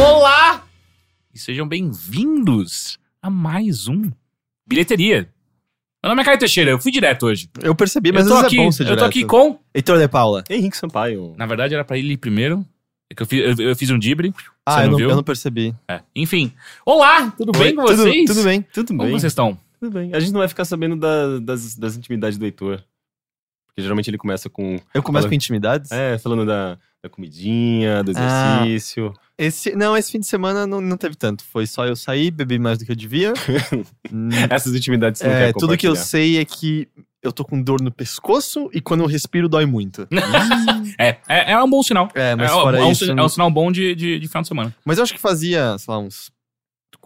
Olá! E sejam bem-vindos a mais um Bilheteria. Meu nome é Caio Teixeira, eu fui direto hoje. Eu percebi, mas eu tô às aqui, é bom ser eu tô aqui com. Heitor de Paula. Henrique Sampaio. Na verdade, era pra ele ir primeiro. É que eu fiz, eu, eu fiz um dibre. Ah, Você eu não eu não percebi. É. Enfim. Olá, tudo bem com Tudo- vocês? Tudo bem. Tudo Como bem? vocês estão? Tudo bem. A gente não vai ficar sabendo da- das, das intimidades do Heitor. Porque geralmente ele começa com. Eu começo Fala- com intimidades? É, falando da, da comidinha, do Ah. exercício. Esse, não, esse fim de semana não, não teve tanto. Foi só eu sair, bebi mais do que eu devia. Essas intimidades você não é, tudo que eu sei é que eu tô com dor no pescoço e quando eu respiro dói muito. É, é, é um bom sinal. É, mas é, fora é um, isso. é um sinal bom de, de, de final de semana. Mas eu acho que fazia, sei lá, uns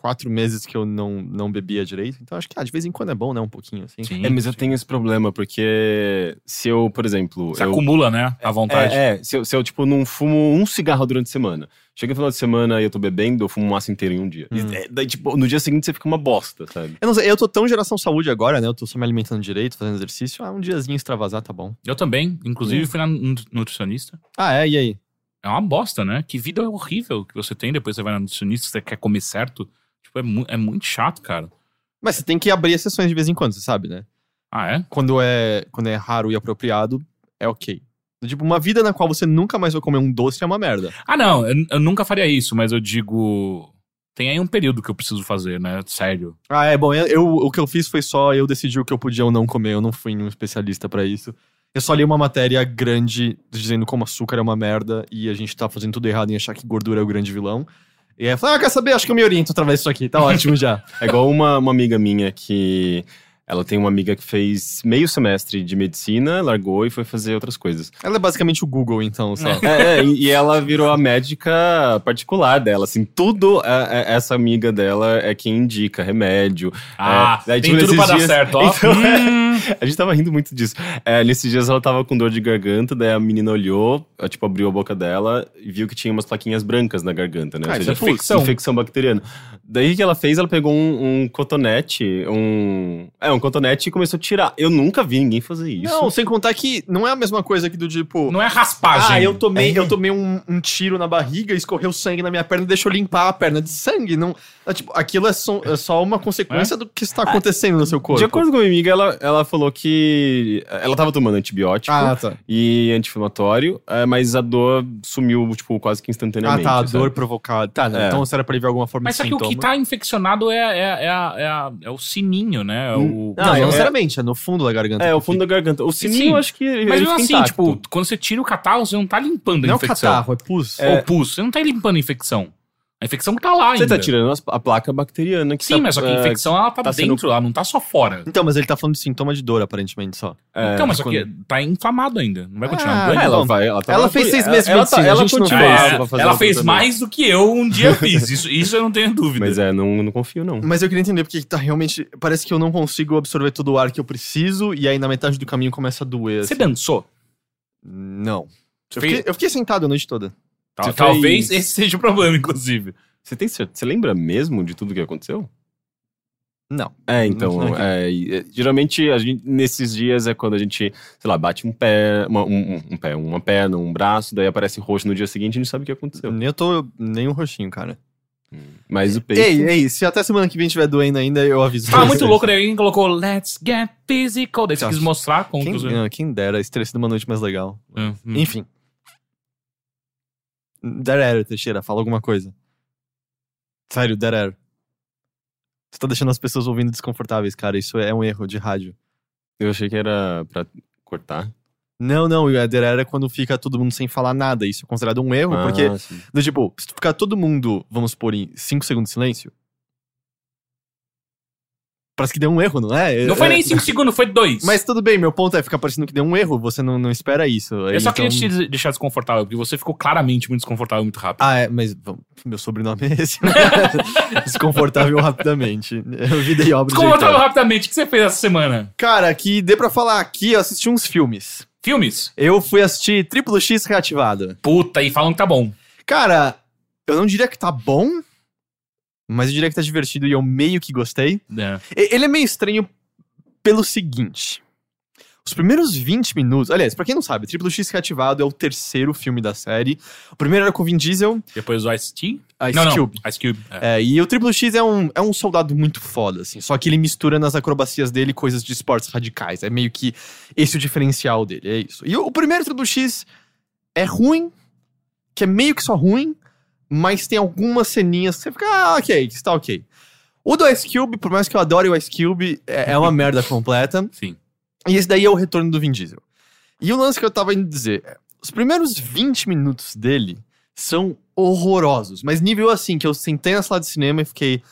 quatro meses que eu não, não bebia direito. Então acho que ah, de vez em quando é bom, né? Um pouquinho assim. Sim. É, mas eu tenho esse problema, porque se eu, por exemplo. Você eu, acumula, né? A vontade. É, é se, eu, se eu, tipo, não fumo um cigarro durante a semana. Chega no final de semana e eu tô bebendo, eu fumo um maço inteiro em um dia. E, Hum. é, daí, tipo, no dia seguinte você fica uma bosta, sabe? Eu não sei, eu tô tão geração saúde agora, né? Eu tô só me alimentando direito, fazendo exercício. Ah, um diazinho extravasar tá bom. Eu também. Inclusive, fui na nu- nutricionista. Ah, é? E aí? É uma bosta, né? Que vida horrível que você tem depois você vai na nutricionista, você quer comer certo. Tipo, é, mu- é muito chato, cara. Mas você tem que abrir exceções de vez em quando, você sabe, né? Ah, é? Quando é, quando é raro e apropriado, é ok. Tipo, uma vida na qual você nunca mais vai comer um doce é uma merda. Ah, não, eu, eu nunca faria isso, mas eu digo. Tem aí um período que eu preciso fazer, né? Sério. Ah, é bom. Eu, eu- o que eu fiz foi só eu decidir o que eu podia ou não comer. Eu não fui um especialista pra isso. Eu só li uma matéria grande dizendo como açúcar é uma merda e a gente tá fazendo tudo errado em achar que gordura é o grande vilão. E aí eu falei, ah, quer saber? Acho que eu me oriento através disso aqui. Tá ótimo já. É igual uma, uma amiga minha que. Ela tem uma amiga que fez meio semestre de medicina, largou e foi fazer outras coisas. Ela é basicamente o Google, então, só. É, é, e ela virou a médica particular dela, assim, tudo é- é- essa amiga dela é quem indica remédio. Ah, daí, tem tipo, tudo pra nesses dar dias- certo, ó. Então, Hum. A gente tava rindo muito disso. É, nesses dias ela tava com dor de garganta, daí a menina olhou, ela, tipo, abriu a boca dela e viu que tinha umas plaquinhas brancas na garganta, né? Ah, seja, é infecção. infecção bacteriana. Daí o que ela fez? Ela pegou um, um cotonete, um. É, um cotonete e começou a tirar. Eu nunca vi ninguém fazer isso. Não, sem contar que não é a mesma coisa que do tipo. Não é raspagem. Ah, eu tomei, É. eu tomei um, um tiro na barriga, escorreu sangue na minha perna e deixou limpar a perna de sangue. Não, é, tipo, aquilo é só, é só uma consequência do que está acontecendo no seu corpo. De acordo com a minha amiga, ela, ela falou que ela tava tomando antibiótico Ah, tá. e anti-inflamatório, é, mas a dor sumiu, tipo, quase que Ah, instantaneamente. tá, a dor sabe? provocada. Tá, né? É. então será pra ele ver alguma forma Mas de só que o sintoma. que tá infeccionado é, é, é, a- é, a- é o sininho, né? É o... Não, Não, não é- necessariamente, é no fundo da garganta. É, o fundo da garganta. O sininho, Sim. eu acho que Mas mesmo assim, intacto. tipo, quando você tira o catarro, você não tá limpando Não a é o infecção. catarro, é pus. Ou pus, você não tá limpando a infecção. A infecção que tá lá Você ainda. tá tirando a placa bacteriana que Sim, tá, mas só que a é, infecção ela tá, tá sendo- dentro, ela não tá só fora. Então, mas ele tá falando de sintoma de dor, aparentemente, só. é, então, mas só que quando- tá inflamado ainda. Não vai continuar Ah, doendo. é, ela vai, ela, tá ela fez por- seis meses de ela, tá- medicina, ela a gente não continua fez. É, ela fez também. mais do que eu um dia fiz. Isso, isso eu não tenho dúvida. Mas é, não, não confio, não. Mas eu queria entender porque tá realmente. Parece que eu não consigo absorver todo o ar que eu preciso, e aí na metade do caminho começa a doer. Você assim. dançou? Não. Eu fiquei, eu fiquei sentado a noite toda. Tal- Talvez fez- esse seja o problema, inclusive. Você tem certeza? Você lembra mesmo de tudo que aconteceu? Não. É, então, Não, é, e, é, geralmente a gente, nesses dias é quando a gente, sei lá, bate um pé, uma, um, um- pé, uma perna, um braço, daí aparece roxo no dia seguinte, a gente sabe o que aconteceu. Nem eu tô. Nem um roxinho, cara. Mas o peito. Ei, ei, se até semana que vem estiver doendo ainda, eu aviso. Pra muito louco, daí alguém colocou Let's get physical. Daí você quis mostrar como Quem, quem dera, esse teria sido uma noite mais legal. Hum, hum. Enfim. Dead Air, Teixeira, fala alguma coisa. Sério, Dead Air. Você tá deixando as pessoas ouvindo desconfortáveis, cara. Isso é um erro de rádio. Eu achei que era pra cortar. Não, não, e a Dead Air é quando fica todo mundo sem falar nada. Isso é considerado um erro, porque, Ah, sim. do tipo, se tu ficar todo mundo, vamos pôr em 5 segundos de silêncio. Parece que deu um erro, não é? Não foi É- nem 5 segundos, foi 2. Mas tudo bem, meu ponto é ficar parecendo que deu um erro, você não, não espera isso. Eu só Então- queria te deixar desconfortável, porque você ficou claramente muito desconfortável muito rápido. Ah, é, mas meu sobrenome é esse. né? Desconfortável rapidamente. Eu vida e obra. de Desconfortável rapidamente, o que você fez essa semana? Cara, que dê pra falar aqui, eu assisti uns filmes. Filmes? Eu fui assistir Triplo X reativado. Puta, e falam que tá bom. Cara, eu não diria que tá bom, mas eu diria que tá divertido e eu meio que gostei. É. Ele é meio estranho pelo seguinte. Os primeiros 20 minutos. Aliás, pra quem não sabe, Triplo X reativado é o terceiro filme da série. O primeiro era com o Vin Diesel, Depois o Ice-T? Ice Não, não. Cube. Ice Cube. É. É, e o Triplo X é um, é um soldado muito foda, assim. Só que ele mistura nas acrobacias dele coisas de esportes radicais. É meio que esse o diferencial dele, é isso. E o, o primeiro Triplo X é ruim, que é meio que só ruim, mas tem algumas ceninhas que você fica, ah, ok, está ok. O do Ice Cube, por mais que eu adore o Ice Cube, é, é uma merda completa. Sim. E esse daí é o retorno do Vin Diesel. E o lance que eu tava indo dizer, é, os primeiros 20 minutos dele são horrorosos, mas nível assim, que eu sentei na sala de cinema e fiquei.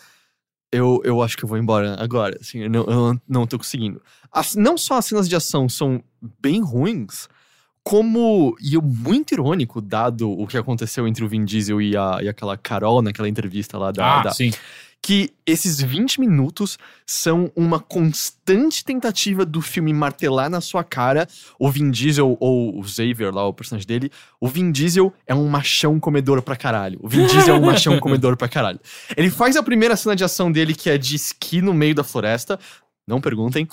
Eu, eu acho que eu vou embora agora, assim, eu não, eu não tô conseguindo. As- não só as cenas de ação são bem ruins, como. E eu, muito irônico, dado o que aconteceu entre o Vin Diesel e, a, e aquela Carol naquela entrevista lá da, Ah, da, sim. que esses 20 minutos são uma constante tentativa do filme martelar na sua cara o Vin Diesel, ou o Xavier lá, o personagem dele. O Vin Diesel é um machão comedor pra caralho. O Vin Diesel é um machão comedor pra caralho. Ele faz a primeira cena de ação dele, que é de esqui no meio da floresta. Não perguntem.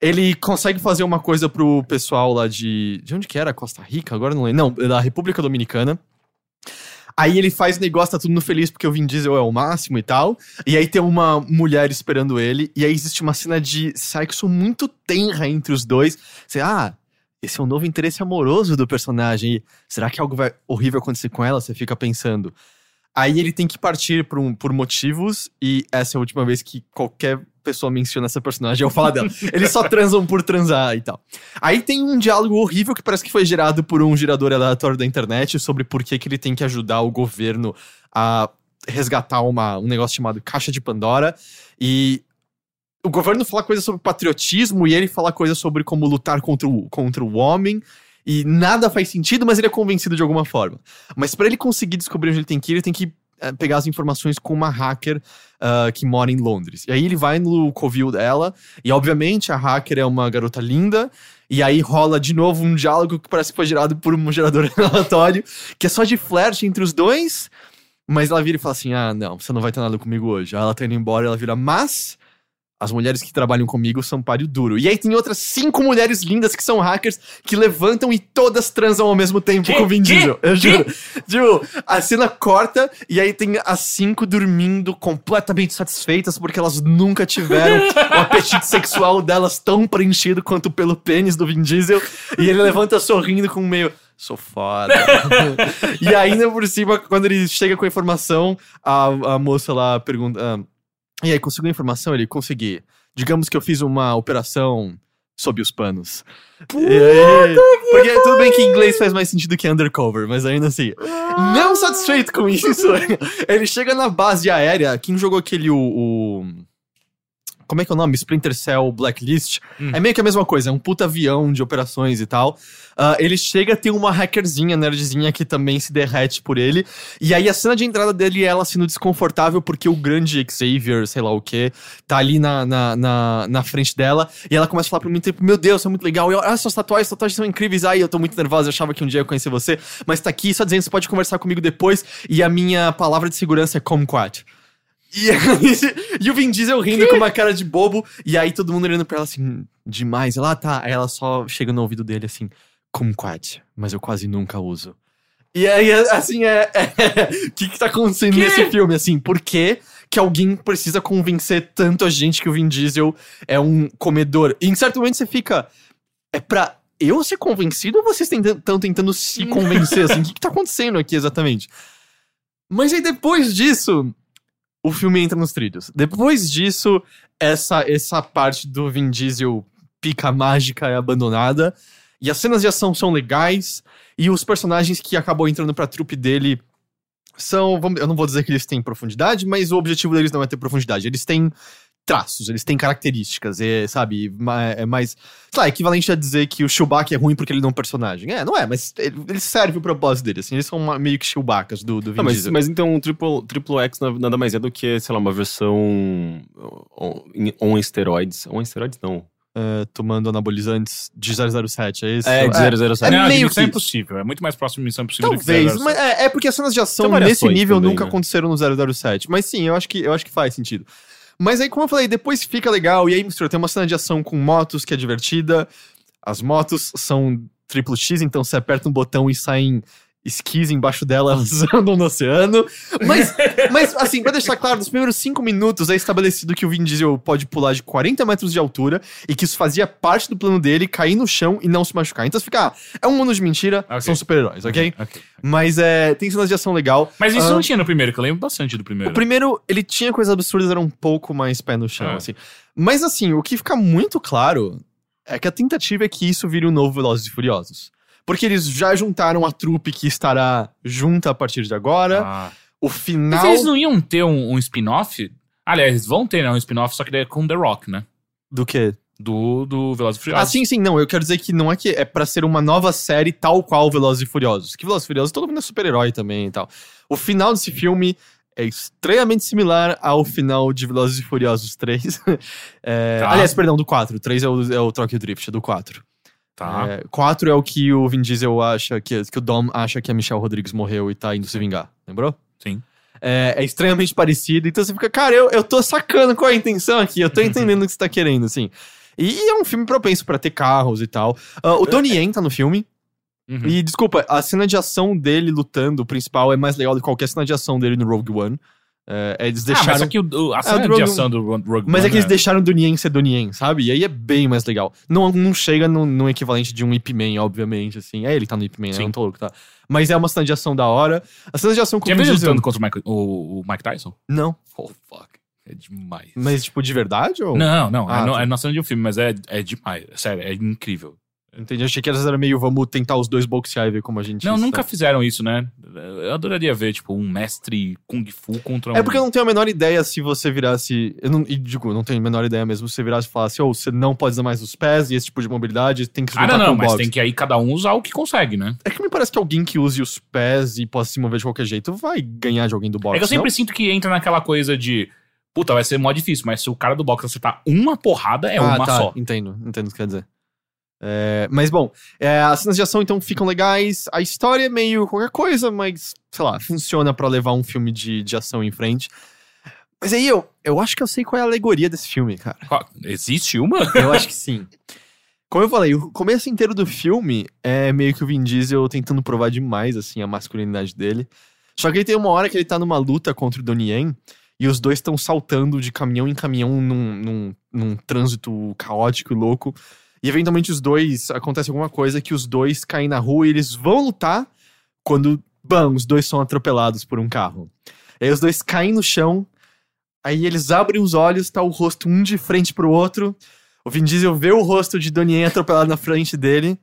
Ele consegue fazer uma coisa pro pessoal lá de. De onde que era? Costa Rica? Agora não lembro. Não, da República Dominicana. Aí ele faz negócio, tá tudo no feliz porque o Vin Diesel é o máximo e tal. E aí tem uma mulher esperando ele. E aí existe uma cena de sexo muito tenra entre os dois. Você, ah, esse é um novo interesse amoroso do personagem. E será que algo vai horrível acontecer com ela? Você fica pensando. Aí ele tem que partir por, um- por motivos. E essa é a última vez que qualquer pessoa menciona essa personagem. Eu falo dela. Eles só transam por transar e tal. Aí tem um diálogo horrível que parece que foi gerado por um gerador aleatório da internet sobre por que, que ele tem que ajudar o governo a resgatar uma, um negócio chamado Caixa de Pandora. E o governo fala coisa sobre patriotismo e ele fala coisa sobre como lutar contra o, contra o homem. E nada faz sentido, mas ele é convencido de alguma forma. Mas para ele conseguir descobrir onde ele tem que ir, ele tem que eh, pegar as informações com uma hacker ah, que mora em Londres. E aí ele vai no covil dela, e obviamente a hacker é uma garota linda, e aí rola de novo um diálogo que parece que foi gerado por um gerador aleatório, que é só de flerte entre os dois, mas ela vira e fala assim: ah, não, você não vai ter nada comigo hoje. Aí ela tá indo embora, ela vira, mas. As mulheres que trabalham comigo são páreo duro. E aí tem outras cinco mulheres lindas que são hackers que levantam e todas transam ao mesmo tempo Que? com o Vin? Diesel. Eu juro. Tipo, a cena corta e aí tem as cinco dormindo completamente satisfeitas porque elas nunca tiveram o apetite sexual delas tão preenchido quanto pelo pênis do Vin Diesel. E ele levanta sorrindo com meio. Sou foda. e ainda por cima, quando ele chega com a informação, a, a moça lá pergunta. ah, e aí, conseguiu a informação? Ele consegui. Digamos que eu fiz uma operação sob os panos. Aí- porque tudo bem que em inglês faz mais sentido que undercover, mas ainda assim. Não satisfeito com isso, ele chega na base aérea. Quem jogou aquele. O, o- como é que é o nome? Splinter Cell Blacklist. Hum. É meio que a mesma coisa, é um puta avião de operações e tal. Ah, ele chega, tem uma hackerzinha, nerdzinha, que também se derrete por ele. E aí a cena de entrada dele é ela sendo desconfortável porque o grande Xavier, sei lá o que, tá ali na, na, na, na frente dela. E ela começa a falar pra mim, tipo, meu Deus, isso é muito legal. E eu, ah, suas tatuagens, suas tatuagens são incríveis. Ai, eu tô muito nervosa, eu achava que um dia eu ia conhecer você. Mas tá aqui, só dizendo, você pode conversar comigo depois. E a minha palavra de segurança é kumquat. E, e o Vin Diesel rindo com uma cara de bobo. E aí todo mundo olhando pra ela assim, demais. Ela, ah, tá. Aí ela só chega no ouvido dele assim, kumquat, mas eu quase nunca uso. E aí, assim, é. O que que tá acontecendo Que? nesse filme? Assim, por que que alguém precisa convencer tanto a gente que o Vin Diesel é um comedor? E em certo momento você fica. É pra eu ser convencido ou vocês estão tentando se convencer? Assim, o que que tá acontecendo aqui exatamente? Mas aí depois disso, o filme entra nos trilhos. Depois disso, essa, essa parte do Vin Diesel pica mágica é abandonada. E as cenas de ação são legais. E os personagens que acabam entrando pra trupe dele são. Eu não vou dizer que eles têm profundidade, mas o objetivo deles não é ter profundidade. Eles têm traços, eles têm características, é, sabe? É mais. Sei lá, é equivalente a dizer que o Chewbacca é ruim porque ele não é um personagem. É, não é, mas ele, ele serve o propósito dele, assim. Eles são uma- meio que Chewbaccas do, do Vin Ah, mas, Diesel. mas então o Triple, Triple X na- nada mais é do que, sei lá, uma versão on, em- on esteroides. On esteroides não. eh, tomando anabolizantes de 007, é isso? É, de 007. É não, meio de Missão que- Impossível. É muito mais próximo de Missão Impossível Talvez, do que mas é, é porque as cenas de ação nesse nível também, nunca né? aconteceram no 007. Mas sim, eu acho que, eu acho que faz sentido. Mas aí, como eu falei, depois fica legal. E aí, mistura, tem uma cena de ação com motos que é divertida. As motos são triplo X, então você aperta um botão e saem esquis embaixo dela, elas andam no oceano. Mas, mas, assim, pra deixar claro, nos primeiros cinco minutos é estabelecido que o Vin Diesel pode pular de 40 metros de altura e que isso fazia parte do plano dele cair no chão e não se machucar. Então você fica, ah, é um mundo de mentira, Ok. são super-heróis, ok? Ok. Mas é, tem cenas de ação legal. Mas isso Ah, não tinha no primeiro, que eu lembro bastante do primeiro. O primeiro, ele tinha coisas absurdas, era um pouco mais pé no chão, É. assim. Mas assim, o que fica muito claro é que a tentativa é que isso vire um novo Velozes e Furiosos. Porque eles já juntaram a trupe que estará junta a partir de agora. Ah. O Mas final eles não iam ter um, um spin-off? Aliás, eles vão ter né, um spin-off, só que daí é com The Rock, né? do quê? Do, do Velozes e Furiosos. Ah, sim, sim, não. Eu quero dizer que não é que é pra ser uma nova série tal qual Velozes e Furiosos. Que Velozes e Furiosos todo mundo é super-herói também e tal. O final desse filme é estranhamente similar ao final de Velozes e Furiosos 3. É, Tá. Aliás, perdão, do 4. O 3 é o, é o Tokyo Drift, é do 4. Tá. É, 4 é o que o Vin Diesel acha, que, que o Dom acha que a Michelle Rodrigues morreu e tá indo se vingar. Lembrou? Sim. É, é extremamente parecido. Então você fica, cara, eu, eu tô sacando qual é a intenção aqui. Eu tô entendendo o que você tá querendo, assim. E, é um filme propenso pra ter carros e tal. Ah, o Tony Yen tá no filme. Uhum. E desculpa, a cena de ação dele lutando, o principal, é mais legal do que qualquer cena de ação dele no Rogue One. É, eles Ah, deixaram. mas só que o, a É, cena o de Rogue- ação do Ro- Rogue Mas é One que eles deixaram do Nien ser do Nien, sabe? E aí é bem mais legal. Não, não chega no, no equivalente de um Ip Man, obviamente, assim. É, ele tá no Ip Man, né? Não tô louco, tá? Mas é uma cena de ação da hora. A cena de ação com Já o viu ele lutando contra o Mike, o, o Mike Tyson? Não. Oh, fuck. É demais. Mas, tipo, de verdade? Ou... Não, não. Ah, é, tá. é na cena de um filme, mas é, é demais. Sério, é incrível. Entendi. Achei que elas eram meio, vamos tentar os dois boxear e ver como a gente... Não, está. nunca fizeram isso, né? Eu adoraria ver, tipo, um mestre Kung Fu contra um. É porque eu não tenho a menor ideia se você virasse. Eu não, e digo, eu não tenho a menor ideia mesmo se você virasse e falasse, ou você não pode usar mais os pés e esse tipo de mobilidade tem que se Ah, não, não, mas boxe. tem que aí cada um usar o que consegue, né? É que me parece que alguém que use os pés e possa se mover de qualquer jeito vai ganhar de alguém do boxe. É que eu sempre não? sinto que entra naquela coisa de. Puta, vai ser mó difícil, mas se o cara do boxe acertar uma porrada, é ah, uma tá, só. Entendo, entendo o que quer dizer. É, mas bom, é, as cenas de ação então ficam legais. A história é meio qualquer coisa, mas sei lá, funciona pra levar um filme de, de ação em frente. Mas aí eu, eu acho que eu sei qual é a alegoria desse filme, cara. Existe uma? Eu acho que sim. Como eu falei, o começo inteiro do filme é meio que o Vin Diesel tentando provar demais, assim, a masculinidade dele. Só que aí tem uma hora que ele tá numa luta contra o Donnie Yen e os dois estão saltando de caminhão em caminhão num, num, num trânsito caótico e louco. E eventualmente os dois, acontece alguma coisa que os dois caem na rua e eles vão lutar quando, bam, os dois são atropelados por um carro. Aí os dois caem no chão, aí eles abrem os olhos, tá o rosto um de frente pro outro. O Vin Diesel vê o rosto de Donnie atropelado na frente dele,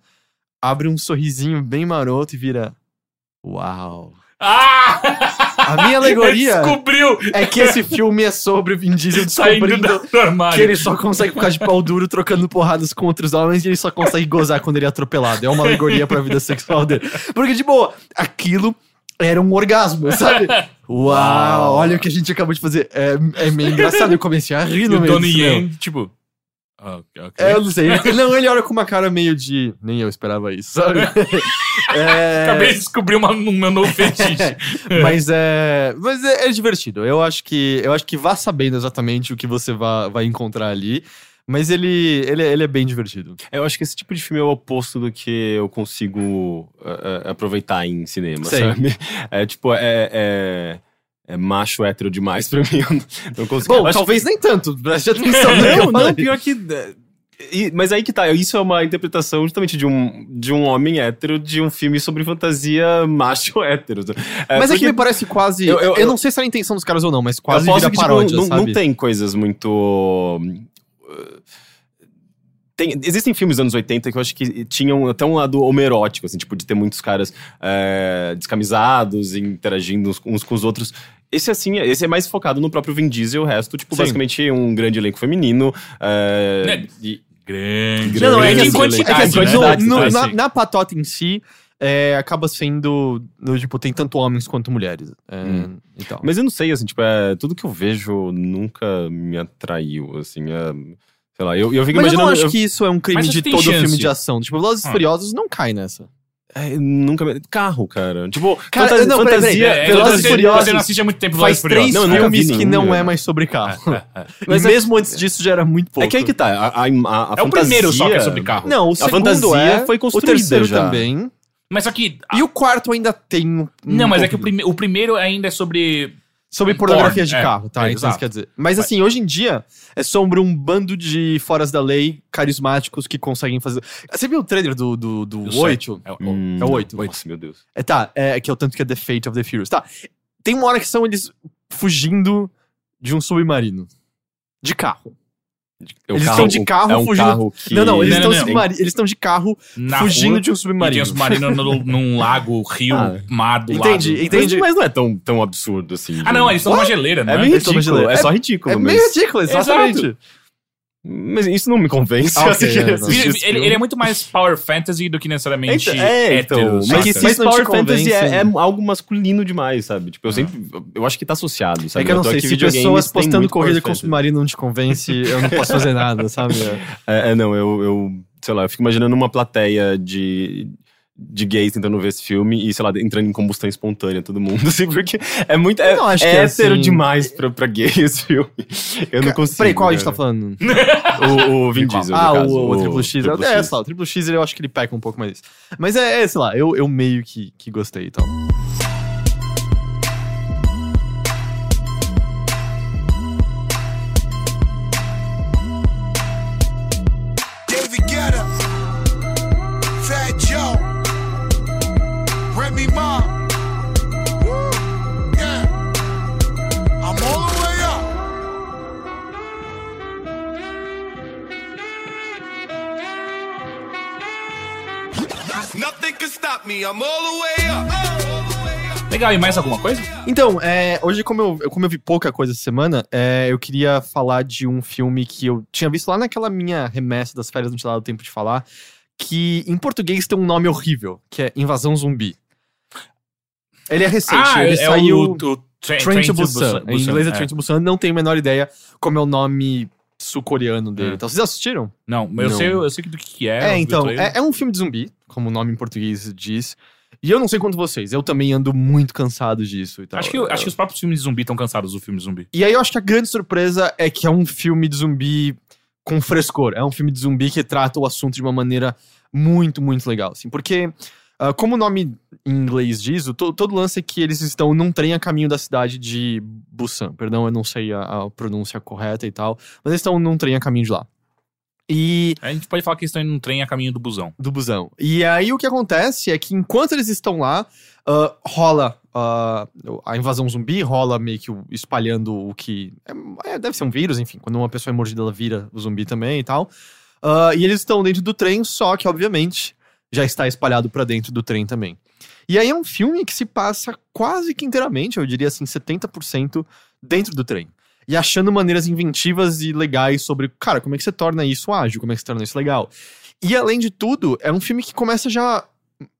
abre um sorrisinho bem maroto e vira. Uau. Ah! A minha alegoria Descobriu! é que esse filme é sobre o Vin Diesel descobrindo que ele só consegue ficar de pau duro trocando porradas com outros homens e ele só consegue gozar quando ele é atropelado. É uma alegoria pra vida sexual dele. Porque, de boa, aquilo era um orgasmo, sabe? Uau, olha o que a gente acabou de fazer. É, é meio engraçado, eu comecei a rir no meio Donnie. Yen, tipo. Ah, ok. É, eu não sei. Ele- Não, ele olha com uma cara meio de. Nem eu esperava isso, sabe? É, Acabei de descobrir uma, um meu novo fetiche. mas é. Mas é, é divertido. Eu acho que. Eu acho que vá sabendo exatamente o que você vai, vai encontrar ali. Mas ele, ele, é- ele é bem divertido. Eu acho que esse tipo de filme é o oposto do que eu consigo eh, aproveitar em cinema, Sei. sabe? É tipo, é, é, é macho hétero demais pra mim. Eu não, não consigo. Bom, talvez nem tanto. Preste atenção. Não, não, pior que. eh, e- mas aí que tá, isso é uma interpretação justamente de um, de um homem hétero de um filme sobre fantasia macho hétero. É, Mas é que me parece quase. Eu, Eu- eu- não sei se era a intenção dos caras ou não, mas quase vira que, tipo, paródia, não, sabe? não tem coisas muito. uh, tem- existem filmes dos anos 80 que eu acho que tinham até um lado homerótico, assim, tipo, de ter muitos caras é, descamisados, interagindo uns, uns com os outros. Esse, assim, esse é mais focado no próprio Vin Diesel, o resto, tipo, Sim. basicamente um grande elenco feminino. é, Né? e- Grande. Não, não, é que, Grande assim, quantidade, é que assim, né? no- Quantidade, no- na, na patota em si, é, acaba sendo. no, tipo, tem tanto homens quanto mulheres. É, Hum. Mas eu não sei, assim, tipo, é, tudo que eu vejo nunca me atraiu, assim. é, Sei lá, eu, eu fico Mas eu não imaginando. acho eu- que isso é um crime Mas de tem todo chance. filme de ação. Tipo, Velozes e Ah. Furiosos não cai nessa. É, nunca. me- Carro, cara. Tipo, Cara, fantasia. não, peraí, fantasia. É, Velozes você- e Furiosos Você não assiste há muito tempo Faz Velozes e três Furiosos. Não, eu nunca vi filmes que nenhum, não é mais sobre carro. É, é. Mas e é- mesmo antes disso já era muito pouco. É que aí que tá. A, a, a, a É o fantasia- primeiro só que é sobre carro. Não, o A segundo fantasia é, foi o construída terceiro já. também. Mas só que. E o quarto ainda tem um Não, mas é que o, pouco prime- o primeiro ainda é sobre. Sobre pornografia Porn, de é, carro, tá? é, então isso quer dizer. Mas assim, hoje em dia é sobre um bando de foras da lei carismáticos que conseguem fazer. Você viu o trailer do, do, do Eu sei. 8? É, o- Hum, É o oito. Nossa, meu Deus. É, tá, é que é o tanto que é The Fate of the Furious. Tá. Tem uma hora que são eles fugindo de um submarino. De carro. É o Eles carro- estão de carro é um fugindo- Carro que... Não, não, eles Não, estão não, não. eles estão de carro na fugindo rua, de um submarino. tem um submarino no- num lago, rio, Ah. mar do Entendi, lado. entendi. Mas, mas não é tão, tão absurdo assim. Ah, não, eles estão numa geleira, né? É meio ridículo. brasileiros. É só ridículo. É mas... meio ridículo, exatamente. Mas isso não me convence. Ah, eu é, Ele, ele- é muito mais power fantasy do que necessariamente Então, é, então, hétero. mas, Mas não Power Fantasy é, é algo masculino demais, sabe? Tipo, eu sempre. Eu acho que tá associado, sabe? É que eu não tô sei, se pessoas postando corrida com submarino não te convence, eu não posso fazer nada, sabe? É, é, não, eu, eu. Sei lá, eu fico imaginando uma plateia de. De gays tentando ver esse filme e, sei lá, entrando em combustão espontânea, todo mundo, assim, porque é muito. É, não acho é que é hétero assim. demais pra, pra gay esse filme. Eu não consigo. Peraí, qual a gente tá falando? O, o Vin Diesel. ah, no caso, o, o Triple X. Triple é, X. sei lá, o Triple X eu acho que ele peca um pouco mais. Mas é, é, sei lá, eu, eu meio que, que gostei então. e tal. Legal, e mais alguma coisa? Então, é, hoje, como eu, como eu vi pouca coisa essa semana, é, eu queria falar de um filme que eu tinha visto lá naquela minha remessa das férias, não tinha dado tempo de falar, que em português tem um nome horrível, que é Invasão Zumbi. Ele é recente, ah, ele é saiu... o, o Tra- Train to Busan. Busan, Em inglês é é. Train to Busan, não tenho a menor ideia como é o nome sul-coreano dele. É. Então, vocês assistiram? Não, mas eu Não. sei, eu sei do que, que é. É, eu então, é, é um filme de zumbi, como o nome em português diz. E eu não sei quanto vocês, eu também ando muito cansado disso e tal. Acho que, acho que os próprios filmes de zumbi estão cansados do filme de zumbi. E aí eu acho que a grande surpresa é que é um filme de zumbi com frescor. É um filme de zumbi que trata o assunto de uma maneira muito, muito legal, assim. Porque, ah, como o nome em inglês diz, o to- todo lance é que eles estão num trem a caminho da cidade de Busan. Perdão, eu não sei a, a pronúncia correta e tal. Mas eles estão num trem a caminho de lá. E A gente pode falar que eles estão indo num trem a caminho do busão. do busão. E aí o que acontece é que enquanto eles estão lá, ah, rola ah, a invasão zumbi, rola meio que espalhando o que. é- é, deve ser um vírus, enfim. Quando uma pessoa é mordida, ela vira o zumbi também e tal. Ah, e eles estão dentro do trem, só que, obviamente, já está espalhado pra dentro do trem também. E aí é um filme que se passa quase que inteiramente, eu diria assim, 70% dentro do trem. E achando maneiras inventivas e legais sobre, cara, como é que você torna isso ágil, como é que você torna isso legal. E além de tudo, é um filme que começa já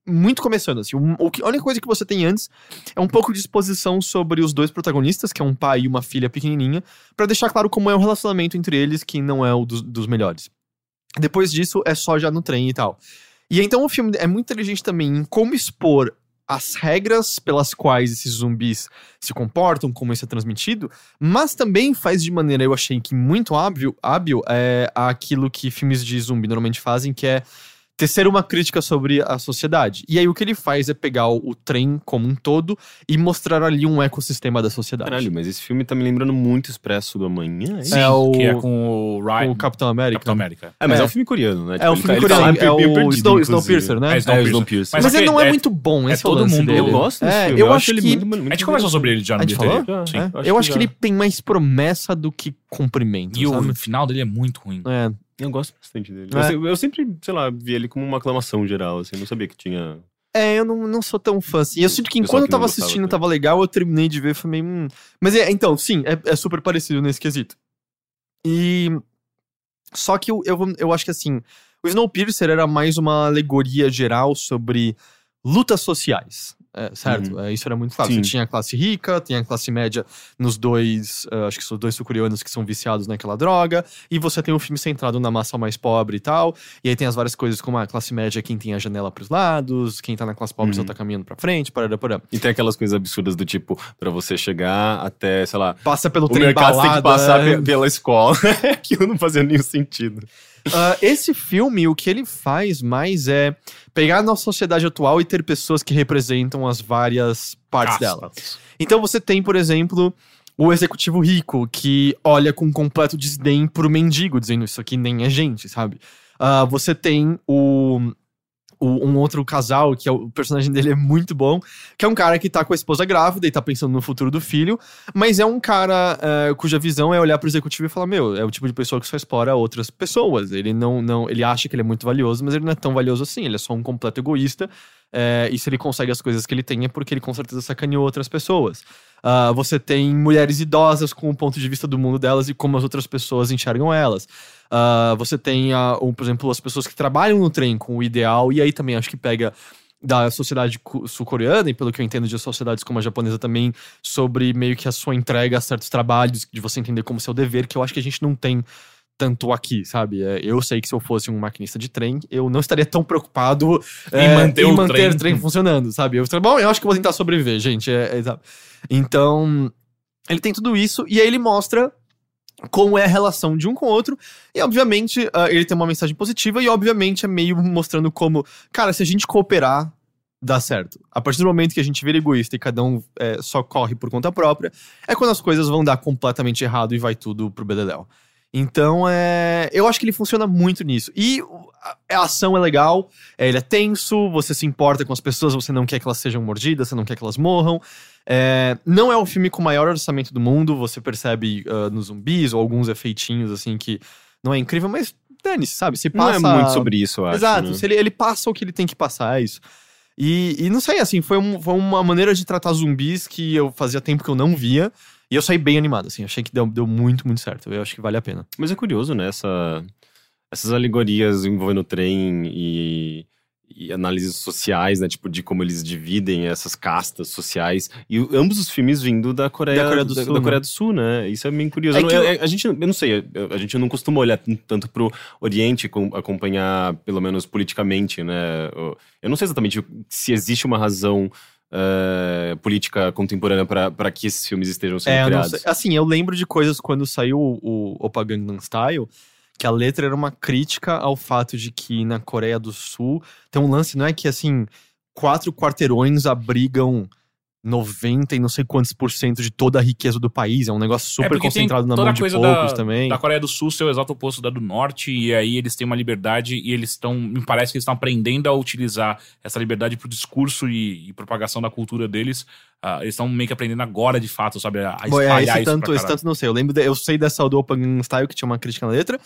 muito começando, assim. O, a única coisa que você tem antes é um pouco de exposição sobre os dois protagonistas, que é um pai e uma filha pequenininha, pra deixar claro como é o relacionamento entre eles, que não é o dos, dos melhores. Depois disso, é só já no trem e tal. E então o filme é muito inteligente também em como expor as regras pelas quais esses zumbis se comportam, como isso é transmitido, mas também faz de maneira, eu achei que muito hábil, hábil é aquilo que filmes de zumbi normalmente fazem, que é tecer uma crítica sobre a sociedade. E aí o que ele faz é pegar o, o trem como um todo e mostrar ali um ecossistema da sociedade. Caralho, mas esse filme tá me lembrando muito Expresso do Amanhã. hein? Sim, É o- que é com o Ryan. Com o Capitão América. Capitão América. É, mas é, É. um filme coreano, né? É o ele filme tá- ele tá lá coreano, é meio o Snow. Snowpiercer, né? É, É, o Snowpiercer. Snowpiercer. Mas Mas, é ele que não é, é- muito bom, é esse é todo lance mundo- dele. Eu gosto desse É, filme. eu acho ele que- muito- muito A gente conversou sobre ele já no A gente bilheteria. falou? Sim. É, Eu acho que ele tem mais promessa do que cumprimento, E o final dele é muito ruim. É, Eu gosto bastante dele. É. Eu, se- eu sempre, sei lá, vi ele como uma aclamação geral, assim. Não sabia que tinha... É, eu não, não sou tão fã assim. Eu sinto que enquanto eu tava assistindo também. tava legal, eu terminei de ver e falei, hum. Mas é, então, sim, é, é super parecido nesse quesito. E. Só que eu, eu, eu acho que assim, o Snowpiercer era mais uma alegoria geral sobre lutas sociais. É, certo, é, isso era muito claro. Sim. Você tinha a classe rica, tinha a classe média nos dois, ah, acho que são dois sul-coreanos que são viciados naquela droga, e você tem um filme centrado na massa mais pobre e tal, e aí tem as várias coisas como a classe média, quem tem a janela pros lados, quem tá na classe pobre só Uhum. tá caminhando pra frente, parará, parará. E tem aquelas coisas absurdas do tipo, pra você chegar até, sei lá, Passa pelo o trem mercado tem balada, que passar pe- pela escola. Aquilo não fazia nenhum sentido. Ah, esse filme, o que ele faz mais é pegar a nossa sociedade atual e ter pessoas que representam as várias partes dela. Castas. Então você tem, por exemplo, o executivo rico que olha com completo desdém pro mendigo, dizendo isso aqui nem é gente, sabe? Ah, você tem o, o- um outro casal, que é o, o personagem dele é muito bom, que é um cara que tá com a esposa grávida e tá pensando no futuro do filho, mas é um cara eh, cuja visão é olhar pro executivo e falar: Meu, é o tipo de pessoa que só explora outras pessoas. Ele não, não. Ele acha que ele é muito valioso, mas ele não é tão valioso assim. Ele é só um completo egoísta. eh, e se ele consegue as coisas que ele tem é porque ele com certeza sacaneou outras pessoas. Ah, você tem mulheres idosas com o ponto de vista do mundo delas e como as outras pessoas enxergam elas. Ah, você tem, ah, por exemplo, as pessoas que trabalham no trem com o ideal, e aí também acho que pega da sociedade sul-coreana, e pelo que eu entendo de sociedades como a japonesa também, sobre meio que a sua entrega a certos trabalhos, de você entender como seu dever, que eu acho que a gente não tem tanto aqui, sabe? É, eu sei que se eu fosse um maquinista de trem, eu não estaria tão preocupado Em é, manter em o manter trem. o trem funcionando, sabe? Eu, bom, eu acho que vou tentar sobreviver, gente. É, é? Então, ele tem tudo isso, e aí ele mostra como é a relação de um com o outro. E, obviamente, ah, ele tem uma mensagem positiva, e, obviamente, é meio mostrando como, cara, se a gente cooperar, dá certo. A partir do momento que a gente vira egoísta e cada um é, só corre por conta própria, é quando as coisas vão dar completamente errado e vai tudo pro bedeléu. Então, é, eu acho que ele funciona muito nisso. E a, ação é legal, é, ele é tenso, você se importa com as pessoas, você não quer que elas sejam mordidas, você não quer que elas morram. É, não é o filme com o maior orçamento do mundo, você percebe ah, nos zumbis ou alguns efeitinhos assim que não é incrível, mas dane-se, sabe? Se Não passa. é muito sobre isso, eu acho. Exato, né? ele, ele passa o que ele tem que passar, é isso. E, e não sei, assim, foi, um- foi uma maneira de tratar zumbis que eu fazia tempo que eu não via. E eu saí bem animado, assim, achei que deu, deu muito, muito certo. Eu acho que vale a pena. Mas é curioso, né? Essa, essas alegorias envolvendo o trem e, e análises sociais, né? Tipo, de como eles dividem essas castas sociais. E ambos os filmes vindo da Coreia, Da Coreia do Sul, da né? Coreia do Sul, né? Isso é bem curioso. É não- que eu- a gente, eu não sei, a gente não costuma olhar tanto pro Oriente, com- acompanhar, pelo menos politicamente, né? Eu não sei exatamente se existe uma razão eh, política contemporânea para que esses filmes estejam sendo É, eu criados. sei. Assim, eu lembro de coisas quando saiu o, o Opa Gangnam Style, que a letra era uma crítica ao fato de que na Coreia do Sul tem um lance, não é que assim, quatro quarteirões abrigam 90 e não sei quantos por cento de toda a riqueza do país. É um negócio super porque tem concentrado na mão de poucos da- também. Da Coreia do Sul ser o exato oposto da do Norte, e aí eles têm uma liberdade e eles estão. Me parece que eles estão aprendendo a utilizar essa liberdade pro discurso e, e propagação da cultura deles. Ah, eles estão meio que aprendendo agora, de fato, sabe? A, a Bom, é, espalhar esse isso tanto, esse tanto não sei. Eu lembro, de- eu sei dessa do Open Style que tinha uma crítica na letra.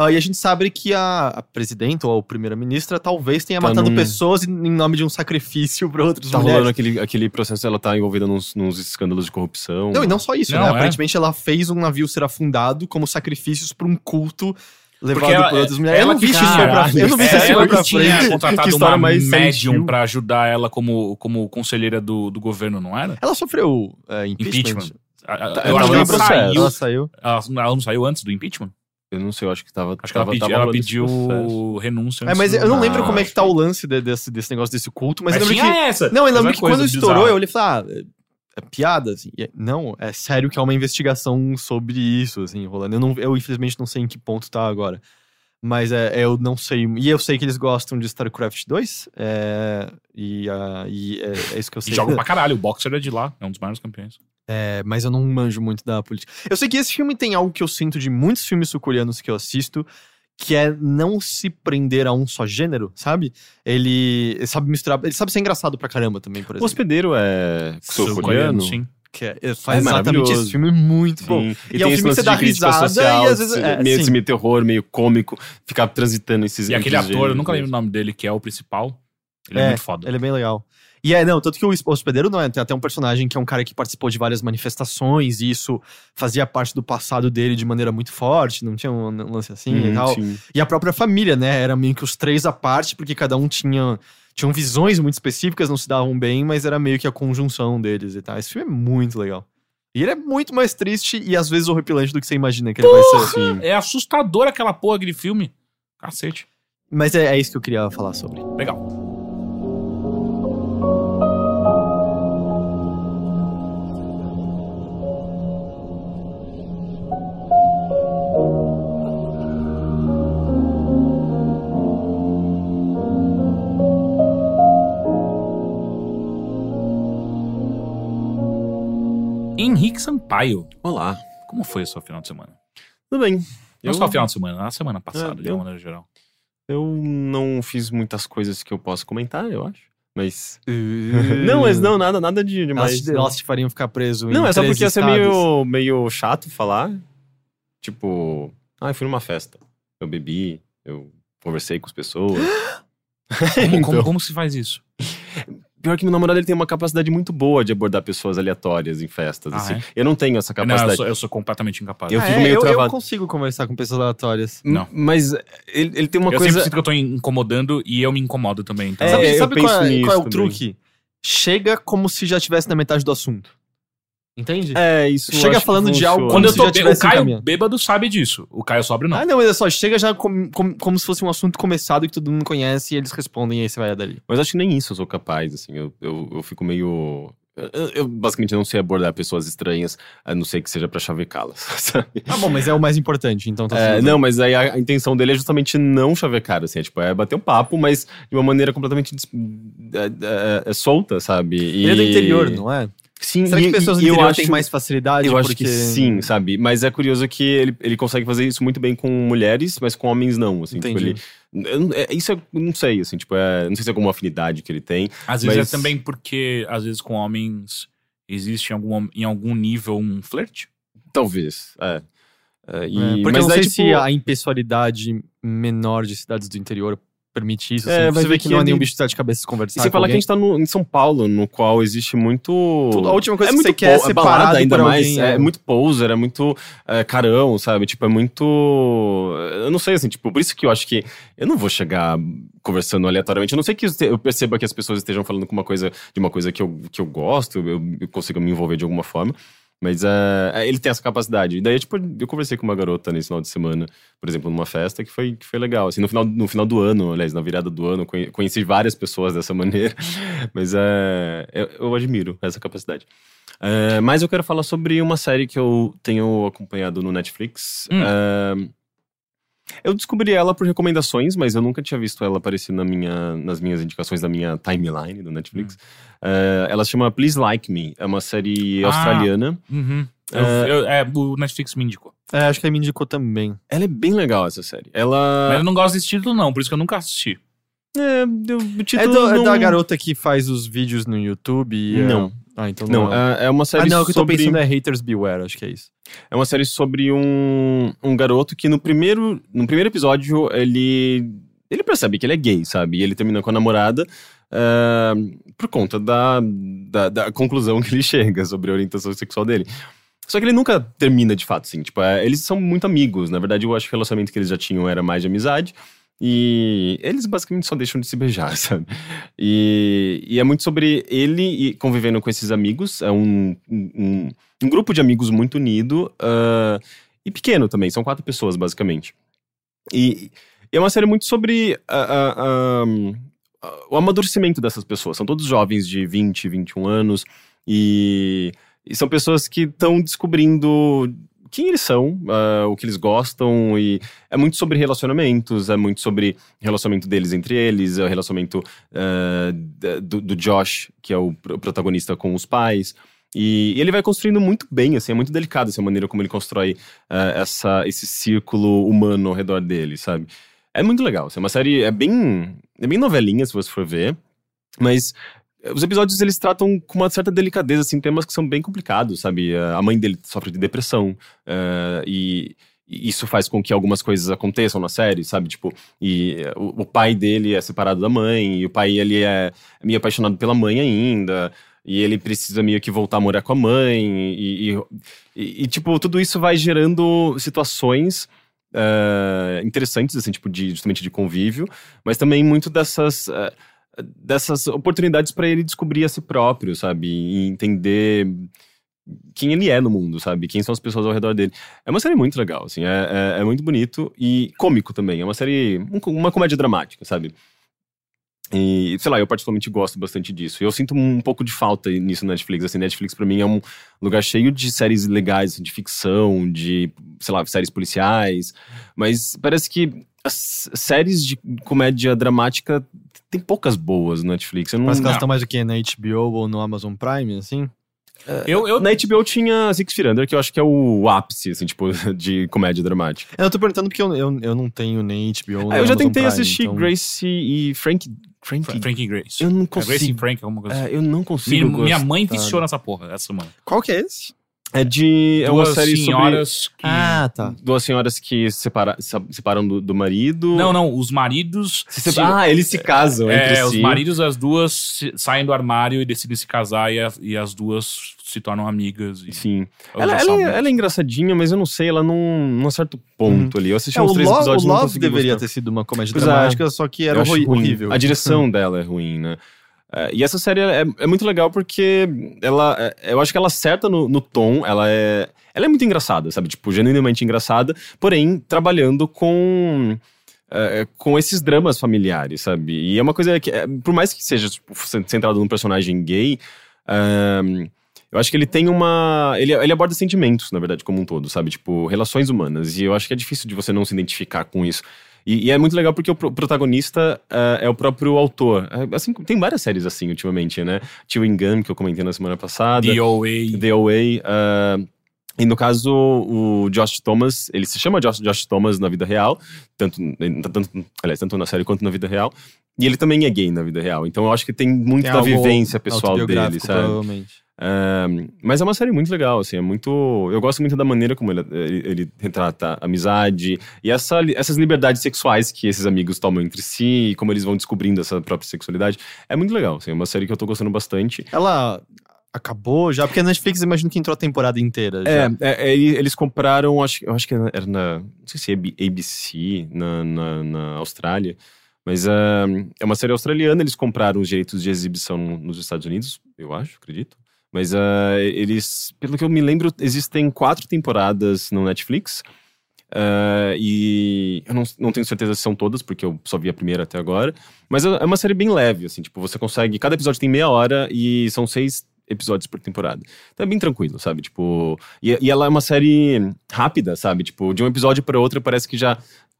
Ah, e a gente sabe que a, a presidenta ou a primeira-ministra talvez tenha Tá matado num- pessoas em, nome de um sacrifício para outras Tá mulheres. rolando aquele, aquele processo, ela tá envolvida nos, nos escândalos de corrupção. Não, e não só isso, Não, né? é. Aparentemente ela fez um navio ser afundado como sacrifícios para um culto levado Porque ela- por outras mulheres. ela eu não vi isso tinha- foi pra Eu não vi isso É, foi ela pra que tinha frente. contratado uma mais médium sentiu. pra ajudar ela como, como conselheira do, do governo, não era? Ela sofreu é, impeachment. Impeachment. A- a- Tá, Eu ela acho que ela saiu. Ela saiu. Ela, ela não saiu antes do impeachment? Eu não sei, eu acho que tava. Acho que ela, tava- pedi- tava ela pediu renúncia. É, mas eu não lembro Ah, como é que tá o lance de- desse, desse negócio desse culto, mas, Mas, eu lembro tinha que. essa. Não, eu lembro que quando estourou, bizarra. eu olhei e falei, ah, é, é piada, assim. É- não, é sério que é uma investigação sobre isso, assim, rolando. Eu, não, eu infelizmente não sei em que ponto tá agora. Mas é, eu não sei. E eu sei que eles gostam de StarCraft 2. É, e ah, e é, é isso que eu sei. E joga pra caralho. O Boxer é de lá. É um dos maiores campeões. É, mas eu não manjo muito da política. Eu sei que esse filme tem algo que eu sinto de muitos filmes sul-coreanos que eu assisto, que é não se prender a um só gênero, sabe? Ele, ele sabe misturar. Ele sabe ser engraçado pra caramba também, por O exemplo. hospedeiro é sul-coreano? sim. Que é, faz É exatamente esse filme muito bom. Sim. E é um esse filme que você lance dá de crítica risada social, e às vezes- é, meio, sim. esse meio terror, meio cômico, ficar transitando esses E aquele ator, eu gêneros, nunca lembro o né? nome dele, que é o principal. Ele é, É, muito foda. Ele é bem legal. E é, não, tanto que o hospedeiro não é, tem até um personagem que é um cara que participou de várias manifestações e isso fazia parte do passado dele de maneira muito forte, não tinha um lance assim e Uhum, tal. sim. E a própria família, né? Era meio que os três à parte, porque cada um tinha, tinham visões muito específicas, não se davam bem, mas era meio que a conjunção deles e tal. Esse filme é muito legal. E ele é muito mais triste e às vezes horripilante do que você imagina que ele vai ser. Sim. É assustador aquela porra aquele filme. Cacete. Mas é, é isso que eu queria falar sobre. Legal. Sampaio, Olá. como foi o seu final de semana? Tudo bem. Não Eu, só o final de semana, na semana passada, É, de eu- uma maneira geral. eu não fiz muitas coisas que eu posso comentar, eu acho. Mas. não, mas não, nada, nada de demais. Elas, te- elas te fariam ficar preso em Não, é só porque ia ser estados. meio, meio chato falar. Tipo, ah, eu fui numa festa. Eu bebi, eu conversei com as pessoas. Como, Então. como- como se faz isso? Pior que meu namorado ele tem uma capacidade muito boa de abordar pessoas aleatórias em festas. Ah, assim. é? Eu não tenho essa Não, capacidade. eu, sou, eu sou completamente incapaz. Eu Ah, fico é, meio eu, eu travado. consigo conversar com pessoas aleatórias. Não. Mas ele, ele tem uma eu coisa. sempre sinto que eu tô incomodando e eu me incomodo também. Então. É, sabe eu sabe penso qual, é, nisso qual é o também. truque? Chega como se já estivesse na metade do assunto. Entende? É, isso. Chega falando de algo. Quando eu tô já bê- o Caio bêbado sabe disso. O Caio sóbrio não. Ah, não, mas é só, chega já como, como, como se fosse um assunto começado que todo mundo conhece e eles respondem e aí você vai dali. Mas acho que nem isso eu sou capaz, assim. Eu, eu, eu fico meio. Eu, eu basicamente não sei abordar pessoas estranhas, a não ser que seja pra chavecá-las, sabe? Ah, bom, mas é o mais importante, então tá É, não, mas aí a, a intenção dele é justamente não chavecar, assim, é, tipo, é bater um papo, mas de uma maneira completamente des- é, é, é solta, sabe? E... Ele é do interior, não é? Sim, Será e, que pessoas do eu interior acho, têm mais facilidade? Eu acho porque... que sim, sabe? Mas é curioso que ele, ele consegue fazer isso muito bem com mulheres, mas com homens não, assim. Tipo, Entendi. ele, eu não- é- isso eu não sei, assim, tipo, é, não sei se é alguma afinidade que ele tem. Às vezes Mas- é também porque, às vezes, com homens existe em algum, em algum nível um flerte. Talvez, é. É, e- É, porque mas eu não sei tipo, se a impessoalidade menor de cidades do interior permite isso. É, assim. Você vê que, que não há ele- nenhum bicho de sete cabeças conversar você fala que a alguém. gente tá no- em São Paulo, no qual existe muito. Tudo- a última coisa é que você quer é separado ainda mais. alguém, é, é. muito poser, é muito é, carão, sabe? Tipo, é muito. Eu não sei, assim, tipo, por isso que eu acho que eu não vou chegar conversando aleatoriamente. A não sei que eu perceba que as pessoas estejam falando com uma coisa de uma coisa que eu, que eu gosto, eu, eu consiga me envolver de alguma forma. Mas é, é, ele tem essa capacidade. E daí, tipo, eu conversei com uma garota nesse final de semana, por exemplo, numa festa, que foi, que foi legal. Assim, no final, no final do ano, aliás, na virada do ano, conheci várias pessoas dessa maneira. Mas é, eu, eu admiro essa capacidade. É, mas eu quero falar sobre uma série que eu tenho acompanhado no Netflix. Hum. É, eu descobri ela por recomendações, mas eu nunca tinha visto ela aparecer na minha, nas minhas indicações da minha timeline do Netflix. É, ela se chama Please Like Me. É uma série Ah. australiana. Uhum. Eu- É. eu- é, o Netflix me indicou. É, acho que ele me indicou também. Ela é bem legal, essa série. Ela. Mas eu não gosto desse título, não, por isso que eu nunca assisti. É, deu- o É, título do- é não- da garota que faz os vídeos no YouTube e... é- Não. Ah, então Não, não. é. é, é uma série Ah, não, o que eu tô sobre... pensando é Haters Beware, acho que é isso. É uma série sobre um, um garoto que no primeiro, no primeiro episódio ele ele percebe que ele é gay, sabe? E ele termina com a namorada ah, por conta da, da, da conclusão que ele chega sobre a orientação sexual dele. Só que ele nunca termina de fato, assim. Tipo, é, eles são muito amigos. Na verdade, eu acho que o relacionamento que eles já tinham era mais de amizade. E eles basicamente só deixam de se beijar, sabe? E, e é muito sobre ele e convivendo com esses amigos. É um, um, um grupo de amigos muito unido ah, e pequeno também. São quatro pessoas, basicamente. E, e é uma série muito sobre ah, ah, o amadurecimento dessas pessoas. São todos jovens de 20, 21 anos. E, e são pessoas que estão descobrindo quem eles são, ah, o que eles gostam. E é muito sobre relacionamentos, é muito sobre relacionamento deles entre eles, é o relacionamento da- do, do Josh, que é o pr- protagonista com os pais. E ele vai construindo muito bem, assim, é muito delicado essa maneira como ele constrói ah, essa, esse círculo humano ao redor dele, sabe? É muito legal, assim, é uma série, é bem, é bem novelinha, se você for ver, mas eh, os episódios, eles tratam com uma certa delicadeza, assim, temas que são bem complicados, sabe? Ah, A mãe dele sofre de depressão, e e isso faz com que algumas coisas aconteçam na série, sabe? Tipo, e eh, o, o pai dele é separado da mãe, e o pai, ele é meio apaixonado pela mãe ainda, e ele precisa meio que voltar a morar com a mãe, e, e, e- e, tipo, tudo isso vai gerando situações eh, interessantes, assim, tipo, de, justamente de convívio, mas também muito dessas. eh, dessas oportunidades pra ele descobrir a si próprio, sabe? E entender quem ele é no mundo, sabe? Quem são as pessoas ao redor dele. É uma série muito legal, assim, é, é, é muito bonito e cômico também. É uma série, um- uma comédia dramática, sabe? E, sei lá, eu particularmente gosto bastante disso. Eu sinto um pouco de falta nisso na Netflix. Assim, Netflix pra mim é um lugar cheio de séries legais, de ficção, de, sei lá, séries policiais. Mas parece que as séries de comédia dramática tem poucas boas no Netflix. Eu não, Mas que elas estão mais o quê? Na HBO ou no Amazon Prime, assim? Eu, eu, Na HBO tinha Six Feet Under, que eu acho que é o ápice, assim, tipo, de comédia dramática. Eu tô perguntando porque eu, eu, eu não tenho nem HBO. Ah, nem eu já Amazon tentei Prime, assistir então- Gracie e Frank. Frank. Fra- Frank e Grace. Eu não É, Grace e consigo. Frank, alguma coisa assim. É, eu não consigo. Minha, minha mãe viciou nessa porra essa semana. Qual que é esse? É de. É uma Duas série sobre. senhoras que. Ah, tá. Duas senhoras que separa, se separam do, do marido. Não, não, os maridos. Se sepa- se- Ah, eles se casam entre é, os si. maridos das duas saem do armário e decidem se casar e, a- e as duas se tornam amigas. E, Sim. Ela, ela, é, ela é engraçadinha, mas eu não sei, ela não. Num certo ponto ali. Eu assisti É, uns o, três episódios o não Love deveria gostar. ter sido uma comédia Pois é. dramática, só que era horrível. A direção dela é ruim, né? É, e essa série é, é muito legal porque ela, é, eu acho que ela acerta no, no tom, ela é, ela é muito engraçada, sabe? Tipo, genuinamente engraçada, porém trabalhando com é, com esses dramas familiares, sabe? E é uma coisa que, por mais que seja tipo, centrado num personagem gay, eu acho que ele tem uma. Ele, ele aborda sentimentos, na verdade, como um todo, sabe? Tipo, relações humanas. E eu acho que é difícil de você não se identificar com isso. E, e é muito legal porque o pro- protagonista ah, é o próprio autor. Ah, Assim, tem várias séries assim ultimamente, né? Chewing Gun, que eu comentei na semana passada. DOA. The Away. ah, e no caso, o Josh Thomas, ele se chama Josh, Josh Thomas na vida real, tanto, tanto, aliás, tanto na série quanto na vida real. E ele também é gay na vida real. Então eu acho que tem muito Tem da vivência pessoal dele, sabe? Provavelmente. Mas é uma série muito legal, assim, é muito. Eu gosto muito da maneira como ele, ele, ele retrata a amizade e essa, essas liberdades sexuais que esses amigos tomam entre si e como eles vão descobrindo essa própria sexualidade. É muito legal, assim, é uma série que eu tô gostando bastante. Ela acabou já? Porque a Netflix, imagino que entrou a temporada inteira. É, é, é, eles compraram, acho, eu acho que era na. Não sei se é ABC na, na, na Austrália. Mas ah, é uma série australiana, eles compraram os direitos de exibição nos Estados Unidos, eu acho, acredito. Mas ah, eles, pelo que eu me lembro, existem quatro temporadas no Netflix. Ah, e eu não, não tenho certeza se são todas, porque eu só vi a primeira até agora. Mas é é uma série bem leve, assim, tipo, você consegue. Cada episódio tem meia hora e são seis episódios por temporada. Então é bem tranquilo, sabe? Tipo. E, e ela é uma série rápida, sabe? Tipo, de um episódio para outro parece que já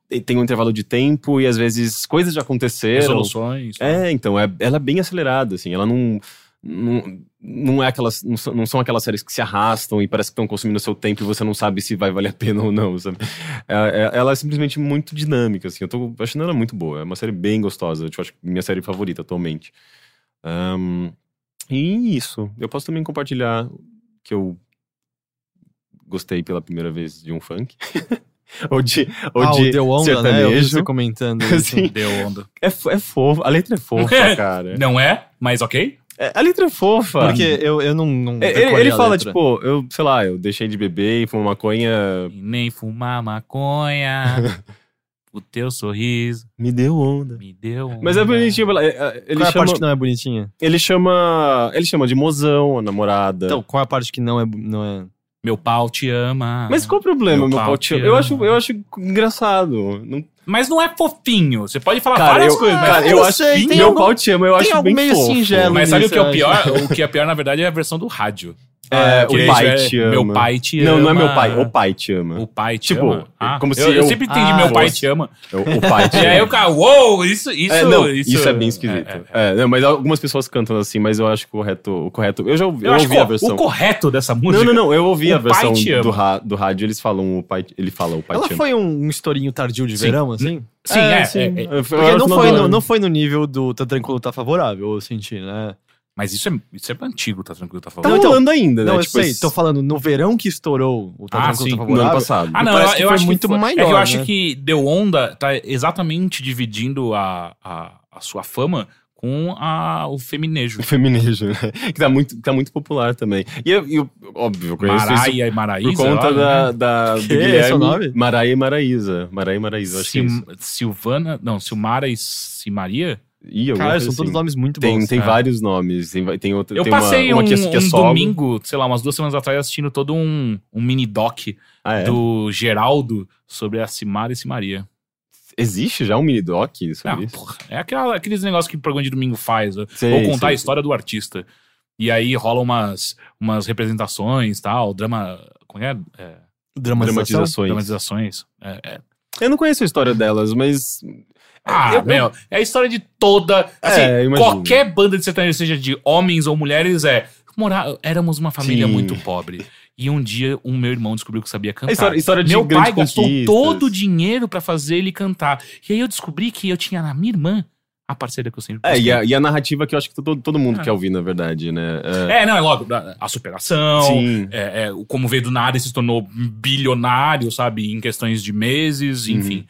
tem- tem um intervalo de tempo e às vezes coisas já aconteceram. Resoluções. É, então, é, ela é bem acelerada, assim, ela não. Não, não é aquelas. Não são, não são aquelas séries que se arrastam e parece que estão consumindo seu tempo e você não sabe se vai valer a pena ou não, sabe? É- é- ela é simplesmente muito dinâmica, assim. Eu tô achando ela muito boa. É uma série bem gostosa. Eu acho que minha série favorita atualmente. Ahn, e isso. Eu posso também compartilhar que eu gostei pela primeira vez de um funk. ou de, ou ah, de Deu Onda, né? Sertanejo. você comentando. Deu onda. É, é fofo. A letra é fofa, cara. Não é? Mas ok. É, a letra é fofa. Porque eu, eu não, não É, ele, ele a fala, letra. tipo, eu, sei lá, eu deixei de beber e fumar maconha. E nem fumar maconha. o teu sorriso Me deu onda. me deu. Mas é onda. bonitinho, é, é, ele Qual é a chama. parte que não é bonitinha? Ele chama. Ele chama de mozão, a namorada. Então, qual é a parte que não é... Não é... Meu pau te ama. Mas qual o problema, Meu meu pau pau te te- Eu ama. acho, eu acho engraçado. Não- Mas não é fofinho. Você pode falar Cara, várias eu, coisas, mas cara, é eu fofinho. acho. Meu algo- pau te ama, eu acho algo bem meio fofo. singelo. Mas sabe o que é o pior? o que é pior, na verdade, é a versão do rádio. É, Que o ele pai é, te ama. Meu pai te ama. Não, não é meu pai, o pai te ama. O pai te Tipo, ama. Ah, como se eu, eu eu- sempre entendi Ah, meu pai te ama. O, o pai te E ama. aí o cara, uou, isso, isso, É, não, isso, é bem esquisito. é, é. É, não, mas algumas pessoas cantam assim, mas eu acho correto. O correto eu já ouvi, Eu, eu ouvi a versão. o correto dessa música. Não, não, não. Eu ouvi O a versão do, ra- do rádio, eles falam o pai. Ele fala o pai Ela te ama. foi um, um estourinho tardio de Sim. verão, assim? Sim, é. sim. é, é. Eu- eu Porque não foi, no, ano. não foi no nível do Tá Tranquilo, Tá Favorável, eu senti, né? Mas isso é, isso é antigo, tá tranquilo, tá Tá falando. então- rolando ainda, né? Não, eu Tipo, sei, esse- tô falando no verão que estourou o Tá Ah, Tranquilo, sim, Tá no Favorável. ano passado. Ah, não, eu, que eu foi acho muito que foi, maior, É que eu acho né? que Deu Onda tá exatamente dividindo a, a, a sua fama com a, o feminejo. O feminejo, né? Que tá muito, tá muito popular também. E eu, eu- óbvio, eu conheço isso Maraia e Maraísa. por conta olha, da, né? da, do Que? Esse é o Guilherme. nome? Maraia e Maraísa. Maraia e Maraísa, eu acho que é isso. Sil- Silvana. Não, Silmara e Simaria? Ih, Cara, são todos assim. nomes muito Tem, bons. tem É. vários nomes. Tem, tem, outro, Eu tem uma- passei uma, um, que é- que é um solo. domingo, sei lá, umas duas semanas atrás, assistindo todo um, um mini doc Ah, é? do Geraldo sobre a Simara e Simaria. Existe já um mini doc sobre Ah, isso? porra, é aquela, aqueles negócios que o programa de domingo faz. né? Sei, Ou contar sei, a história do artista. E aí rolam umas, umas representações tal, drama. Como é? é Dramatização. Dramatizações. dramatizações. É, é. Eu não conheço a história delas, mas. Ah, eu- meu, é a história de toda. Assim, É, qualquer banda de sertanejo, seja de homens ou mulheres, é. Morar, éramos uma família Sim. muito pobre. E um dia o meu irmão descobriu que sabia cantar. A história, história Meu pai gastou todo o dinheiro pra fazer ele cantar. E aí eu descobri que eu tinha na minha irmã a parceira que eu sempre É, e a, e a narrativa que eu acho que todo, todo mundo Ah. quer ouvir, na verdade, né? É, É, não, é logo, a- superação, Sim. é, é, como veio do nada e se tornou bilionário, sabe, em questões de meses, Uhum. enfim.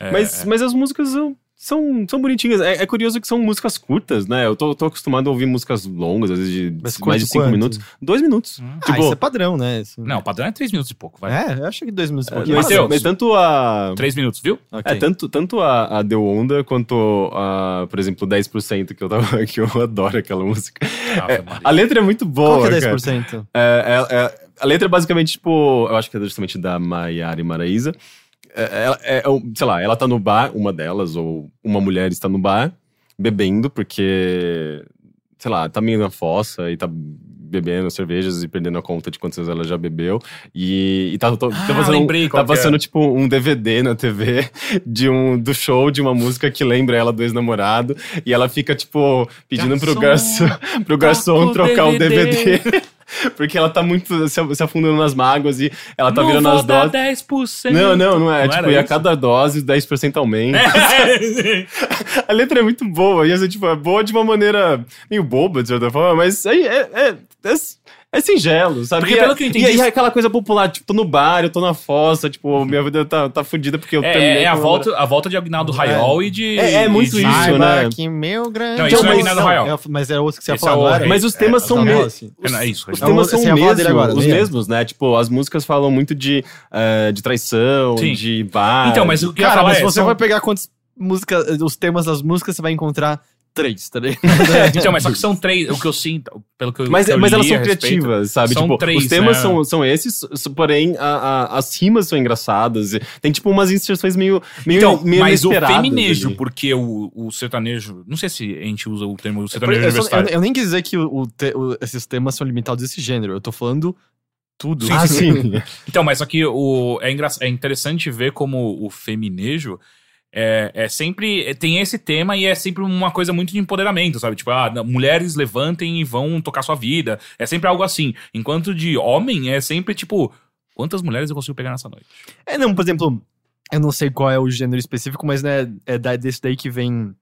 É, Mas, mas as músicas são, são, são bonitinhas. É, é curioso que são músicas curtas, né? Eu tô, tô acostumado a ouvir músicas longas, às vezes de Mas mais de cinco quanto? minutos. Dois minutos. Hum. Ah, Tipo- isso é padrão, né? Isso- Não, o padrão é três minutos e pouco, vai. É, eu acho que dois minutos é um É, mas, Mateus. mas tanto a. Três minutos, viu? Ok. É, tanto, tanto a, a Deu Onda quanto a, por exemplo, 10% que eu, tava, que eu adoro aquela música. É, a letra é muito boa. Qual que é cara. 10%? É, é, é, a letra é basicamente, tipo, eu acho que é justamente da Maiara e Maraísa. É, ela- é, é, sei lá, ela tá no bar, uma delas, ou uma mulher está no bar, bebendo, porque, sei lá, tá meio na fossa e tá bebendo cervejas e perdendo a conta de quantas vezes ela já bebeu. E, e tá, tá, tá Ah, passando, lembrei tá é. passando tipo, um DVD na TV de um, do show de uma música que lembra ela do ex-namorado. E ela fica, tipo, pedindo pro Garçom, garçom, pro garçom toca o trocar o DVD. DVD. Porque ela tá muito se, afundando nas mágoas e ela tá não virando as doses. 10%. Não, não, não é. Não tipo, e a cada dose, 10% aumenta. a letra é muito boa. E assim, tipo, é boa de uma maneira meio boba, de certa forma, mas é, é, é, é, é singelo, sabe? Porque E é- pelo que eu entendi, E aí isso- é aquela coisa popular, tipo, tô no bar, eu tô na fossa, tipo, minha vida tá, tá fudida porque eu É, terminei é a, volta, a volta de Agnaldo Raiol e de. É, é muito de- isso, né? que meu grande... Não, isso não é Royal. é- mas era outro que você ia falar, é. Mas os temas É, são tá mesmo. bom, assim. É, é isso. Os É temas o- são é os mesmos, né? Tipo, as músicas falam muito de, eh, de traição, Sim. de bar. Então, mas o que eu ia falar mas é, você são- vai pegar quantas músicas, os temas das músicas, você vai encontrar três, tá ligado? Então, mas só que são três, o que eu sinto, pelo que eu Mas, que eu mas elas são criativas, sabe? são tipo, três, os temas né? são, são esses, porém a- a- as rimas são engraçadas. Tem tipo umas inserções meio, meio, Então, meio mas o feminejo, ali. porque o, o sertanejo. Não sei se a gente usa o termo Eu, sertanejo só- universitário. eu- eu nem quis dizer que o- te- o- esses temas são limitados a esse gênero. Eu tô falando tudo. Sim, Ah, sim. Então, mas só que o, é, engra- é interessante ver como o feminejo é, é sempre. é- tem esse tema e é sempre uma coisa muito de empoderamento, sabe? Tipo, ah, mulheres levantem e vão tocar sua vida. É sempre algo assim. Enquanto de homem é sempre tipo. Quantas mulheres eu consigo pegar nessa noite? É, não, por exemplo, eu não sei qual é o gênero específico, mas né, é desse daí que vem,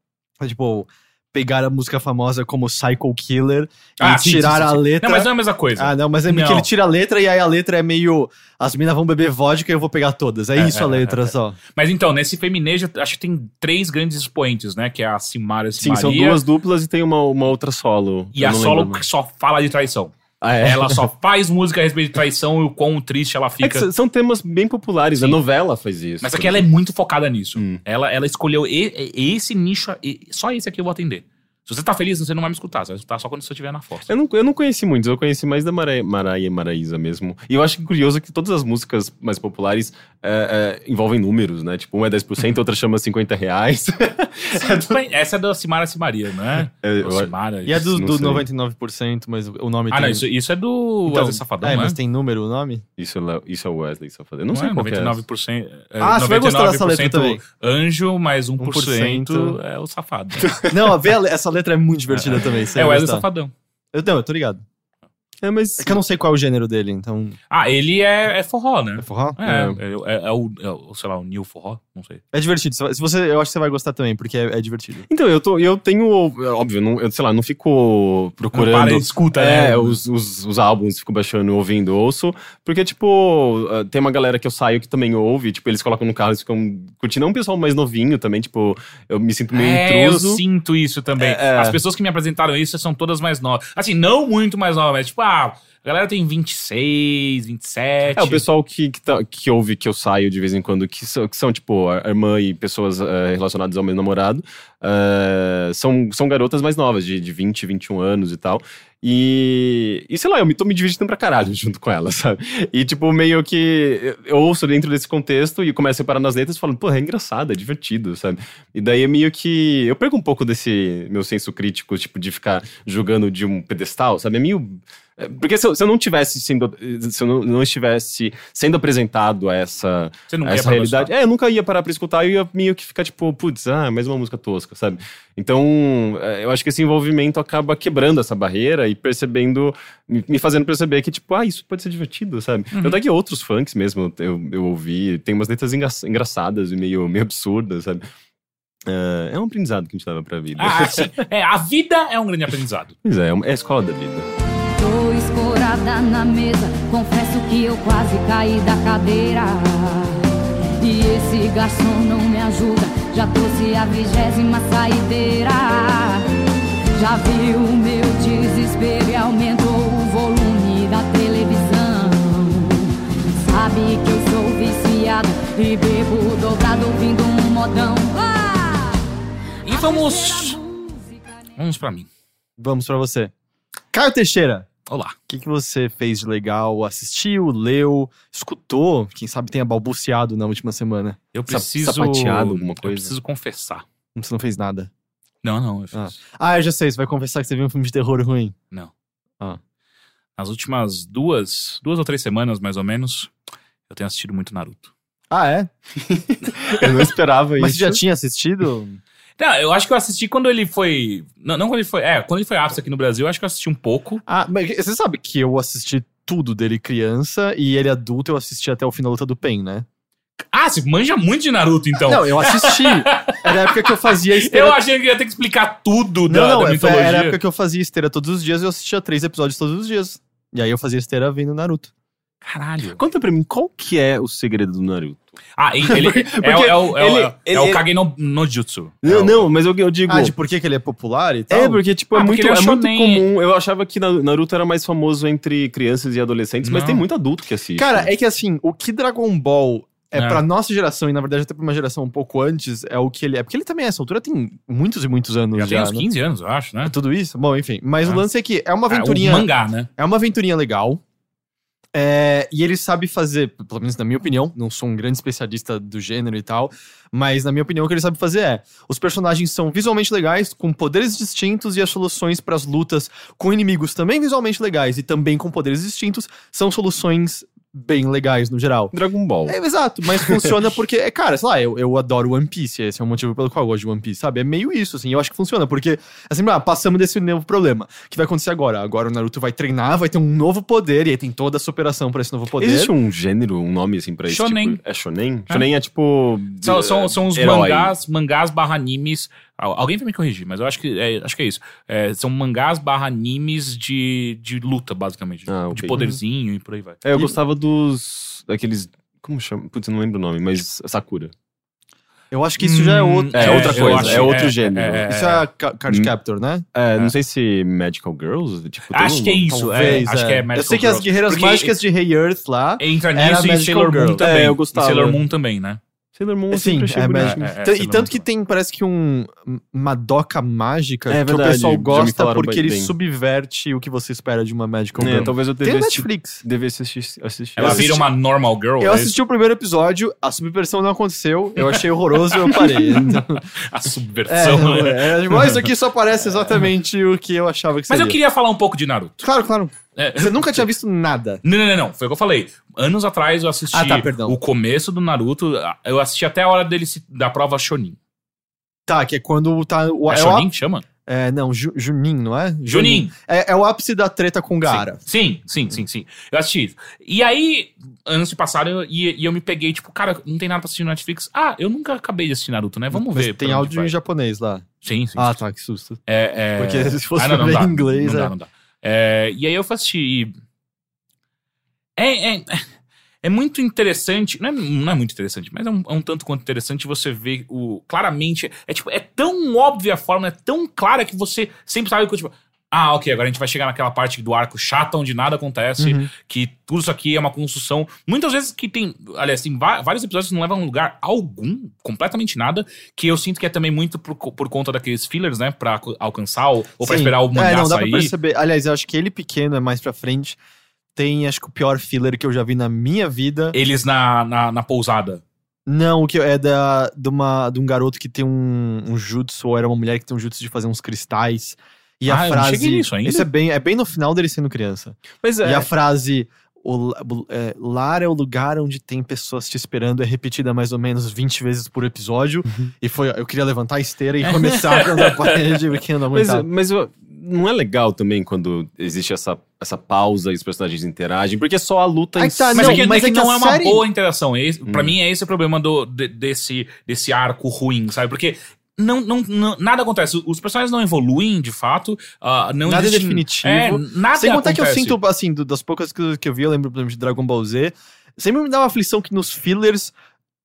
tipo, pegar a música famosa como Psycho Killer Ah, e sim, tirar sim, sim, a letra. Não, mas não é a mesma coisa. Ah, não, mas é Não. que ele tira a letra e aí a letra é meio. As minas vão beber vodka e eu vou pegar todas. É, É, isso a é, letra é, é. só. Mas então, nesse feminejo, acho que tem três grandes expoentes, né? Que é a Simara Sim, são duas duplas e tem uma, uma outra solo. e a solo lembro. que só fala de traição. Ah, é? Ela só faz música a respeito de traição e o quão triste ela É fica. s- são temas bem populares. A novela faz isso. Mas aqui ela é muito focada nisso. Hum. Ela, ela escolheu e- e- esse nicho, e- só esse aqui eu vou atender. Se você tá feliz, você não vai me escutar. Você vai escutar só quando você estiver na força. Eu não, eu não conheci muitos, eu conheci mais da Mara- Maraia e Maraísa mesmo. E eu acho curioso que todas as músicas mais populares é, é, envolvem números, né? Tipo, uma é 10%, outra chama 50 reais. Essa é da Simara Simaria, não é? É, eu- Simara. E é do, do sei. 99%, mas o nome Ah, tem. não, isso, isso é do Então, Wesley Safadão, é, né? mas tem número o nome? Isso, é isso é o Wesley Safadão. Eu não, Não, sei é qual que é. 99%. é, Ah, você vai gostar dessa letra 99% também. Anjo, mais 1%, 1% é o safado. Não, vê essa letra é muito divertida também. você é o Wesley. Safadão. Eu, não, eu tô ligado. É, mas... É que eu não sei qual é o gênero dele, então. Ah, ele é, é forró, né? É forró? É, é, é, é o, é o, sei lá, o New Forró, não sei. É divertido. Se você, eu acho que você vai gostar também, porque é, é divertido. Então, eu, tô, eu tenho, óbvio, não, eu, sei lá, não fico procurando... Não para e escuta, é, né? os, os, os álbuns, fico baixando, ouvindo, ouço. Porque, tipo, ah, tem uma galera que eu saio que também ouve. Tipo, eles colocam no carro, eles ficam curtindo. É um pessoal mais novinho também, tipo, eu me sinto meio É, eu intruso. sinto isso também. É, é. As pessoas que me apresentaram isso são todas mais novas. Assim, não muito mais novas, mas tipo, ah, a galera tem 26, 27. É, o pessoal que, que, tá- que ouve que eu saio de vez em quando, que são, que são tipo, a irmã e pessoas eh, relacionadas ao meu namorado, ah, são, são garotas mais novas, de, de 20, 21 anos e tal. E, e sei lá, eu me tô me divertindo pra caralho junto com elas, sabe? E tipo, meio que eu- ouço dentro desse contexto e começo a reparar nas letras falo, pô, é engraçado, é divertido, sabe? E daí é meio que. Eu perco um pouco desse meu senso crítico, tipo, de ficar jogando de um pedestal, sabe? É meio. É, Porque se eu, se eu não tivesse sendo. Se eu não, não estivesse sendo apresentado a essa, a essa realidade. É, eu nunca ia parar pra escutar e ia meio que ficar tipo, putz, ah, mais uma música tosca, sabe? Então, é, eu acho que esse envolvimento acaba quebrando essa barreira e percebendo, me fazendo perceber que, tipo, ah, isso pode ser divertido, sabe? Uhum. Até que outros funks mesmo eu, eu ouvi, tem umas letras engra- engraçadas e meio, meio absurdas, sabe? É, é um aprendizado que a gente leva pra vida. Ah, sim. É, a vida é um grande aprendizado. Pois é, é é a escola da vida. Tô escorada na mesa, confesso que eu quase caí da cadeira. E esse garçom não me ajuda, já trouxe a vigésima saideira. Já viu o meu desespero e aumentou o volume da televisão. Sabe que eu sou viciado e bebo dobrado ouvindo um modão. Ah! E vamos. Vamos pra mim. Vamos pra você. Caio Teixeira, Olá. o que, que você fez de legal? Assistiu, leu, escutou? Quem sabe tenha balbuciado na última semana. Eu preciso. sapateado, alguma Eu coisa? preciso confessar. Você não fez nada. Não, não, eu fiz. Ah. Ah, eu já sei, você vai confessar que você viu um filme de terror ruim. Não. Ah. Nas últimas duas, duas ou três semanas, mais ou menos, eu tenho assistido muito Naruto. Ah, é? Eu não esperava Mas isso. você já tinha assistido? Não, eu acho que eu assisti quando ele foi. Não, não quando ele foi. É, quando ele foi ápice aqui no Brasil, eu acho que eu assisti um pouco. Ah, mas você sabe que eu assisti tudo dele criança e ele adulto eu assisti até o fim da luta do Pen, né? Ah, você manja muito de Naruto, então. Não, eu assisti. Era a época que eu fazia esteira. eu achei que ia ter que explicar tudo da, Não, não, da é- mitologia. era a época que eu fazia esteira todos os dias e eu assistia três episódios todos os dias. E aí eu fazia esteira vendo Naruto. Caralho. Conta pra mim, qual que é o segredo do Naruto? Ah, e ele, é, o- é, o, é, o- ele- é ele- o Kage no, no Jutsu. É Não, o- não, mas eu, eu digo... Ah, de por que, que ele é popular e tal? É, porque, tipo, é, Ah, porque muito, é é muito shonen. comum. Eu achava que na- Naruto era mais famoso entre crianças e adolescentes, mas Não. tem muito adulto que assiste. Cara, é que assim, o que Dragon Ball é, É. pra nossa geração, e na verdade até pra uma geração um pouco antes, é o que ele é. Porque ele também, essa altura, tem muitos e muitos anos Já já. tem uns né? 15 anos, eu acho, né? É tudo isso? Bom, enfim. Mas Ah. o lance é que é uma Ah, aventurinha. o mangá, né? É uma aventurinha legal. É, e ele sabe fazer, pelo menos na minha opinião, não sou um grande especialista do gênero e tal, mas na minha opinião o que ele sabe fazer é: os personagens são visualmente legais, com poderes distintos e as soluções para as lutas com inimigos também visualmente legais e também com poderes distintos são soluções bem legais no geral. Dragon Ball. É, exato, mas funciona porque, é, cara, sei lá, eu, eu adoro One Piece, esse é o motivo pelo qual eu gosto de One Piece, sabe? É meio isso, assim, eu acho que funciona, porque, assim, ah, passamos desse novo problema. O que vai acontecer agora? Agora o Naruto vai treinar, vai ter um novo poder, e aí tem toda a superação pra esse novo poder. Existe um gênero, um nome assim pra isso? Shonen. Tipo, é shonen? É. Shonen é tipo... São, são, são os herói. mangás, mangás barra animes. Al- Alguém vai me corrigir, mas eu acho que é, acho que é isso. É, são mangás barra animes de, de luta, basicamente. Ah, De ok. poderzinho e por aí vai. É, eu E- gostava dos... Daqueles... Como chama? Putz, eu não lembro o nome, mas Sakura. Eu acho que isso já é Hum, outro. É, outra eu coisa, acho- é outro gênero. Isso é Ca- Card Hum. Captor, né? É, não sei se Magical Girls, tipo... Acho um- que é isso. Talvez, é, acho que é Magical Eu sei que as guerreiras Porque mágicas de Hey Earth lá. Entra nisso e Magical Sailor Moon Girl. também. É, eu gostava. E Sailor Moon também, né? Sailor Moon eu Sim, sempre achei é, bonito. Magic- É, é, e tanto que tem, parece que um Madoka mágica É que o verdade, pessoal já me gosta porque ele bem. subverte o que você espera de uma Magical É, Girl. talvez eu Tem devesse, Netflix. devesse assistir. assistir. Ela assisti- vira uma normal girl. Eu é assisti o primeiro episódio, a subversão não aconteceu, eu achei horroroso e eu parei. Então, isso? A é, subversão. né? é, mas isso aqui só parece exatamente o que eu achava que Mas seria. eu queria falar um pouco de Naruto. Claro, claro. É, Você nunca tinha visto nada. Não, não, não, não. Foi o que eu falei. Anos atrás eu assisti Ah, tá, o começo do Naruto. Eu assisti até a hora dele se, da prova Shonin. Tá, que é quando tá. O, É, é, o Shonin que chama? é, não, Ju- Junin, não é? Junin. É, é o ápice da treta com Gaara. Sim, sim, sim, sim. Eu assisti isso. E aí, anos se passaram eu- e, e eu me peguei, tipo, cara, não tem nada pra assistir no Netflix. Ah, eu nunca acabei de assistir Naruto, né? Vamos Mas ver. tem áudio em japonês lá. Sim, sim. Ah, sim. tá, que susto. É, é... Porque se fosse ah, não, não em inglês, Não é. dá, não dá. É, e aí eu fui assistir. É, é, é muito interessante. Não é, não é muito interessante, mas é um, é um tanto quanto interessante você ver o. Claramente. É tipo, é tão óbvia a forma, é tão clara que você sempre sabe que, tipo. Ah, ok, agora a gente vai chegar naquela parte do arco chata onde nada acontece, Uhum. que tudo isso aqui é uma construção. Muitas vezes que tem. Aliás, tem vários episódios que não levam a lugar algum, completamente nada, que eu sinto que é também muito por, por conta daqueles fillers, né? Pra alcançar ou, ou pra esperar o mangá É, não, dá sair. pra perceber. Aliás, eu acho que ele pequeno é mais pra frente. Tem, acho que o pior filler que eu já vi na minha vida. Eles na, na, na pousada. Não, o que é da, de, uma, de um garoto que tem um, um jutsu, ou era uma mulher que tem um jutsu de fazer uns cristais. E Ah, a frase. cheguei nisso ainda. Isso é bem, é bem no final dele sendo criança. Mas E é. a frase. O, é, lar é o lugar onde tem pessoas te esperando, é repetida mais ou menos 20 vezes por episódio. Uhum. E foi, eu queria levantar a esteira e começar a parede, porque não Mas, aguentava. mas eu- não é legal também quando existe essa, essa pausa e os personagens interagem, porque é só a luta em tá, si. Mas Não, é que, mas é que é que não é uma série- boa interação. Esse, Pra Hum. mim, é esse o problema do, de- desse, desse arco ruim, sabe? Porque não, não, não- nada acontece. Os personagens não evoluem, de fato. ah, não Nada é existe- definitivo. É, nada Sem contar que eu acontece. sinto, assim, do- das poucas coisas que eu vi, eu lembro, por exemplo, de Dragon Ball Z, sempre me dava aflição que nos fillers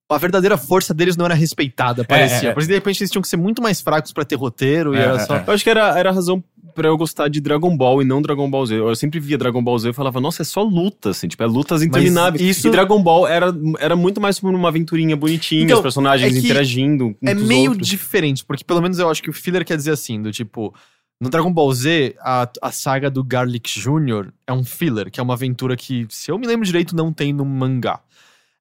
a verdadeira força deles não era respeitada, parecia. é. Porque de repente eles tinham que ser muito mais fracos pra ter roteiro e É, era é, só. é. Eu acho que era, era a razão pra eu gostar de Dragon Ball e não Dragon Ball Z. Eu sempre via Dragon Ball Z e falava, nossa, é só luta, assim, tipo, é lutas intermináveis. isso- E Dragon Ball era, era muito mais como uma aventurinha bonitinha, Então, os personagens é interagindo. É meio outros. diferente, porque pelo menos eu acho que o filler quer dizer assim, do tipo. No Dragon Ball Z, a, a saga do Garlic Jr. é um filler, que é uma aventura que, se eu me lembro direito, não tem no mangá.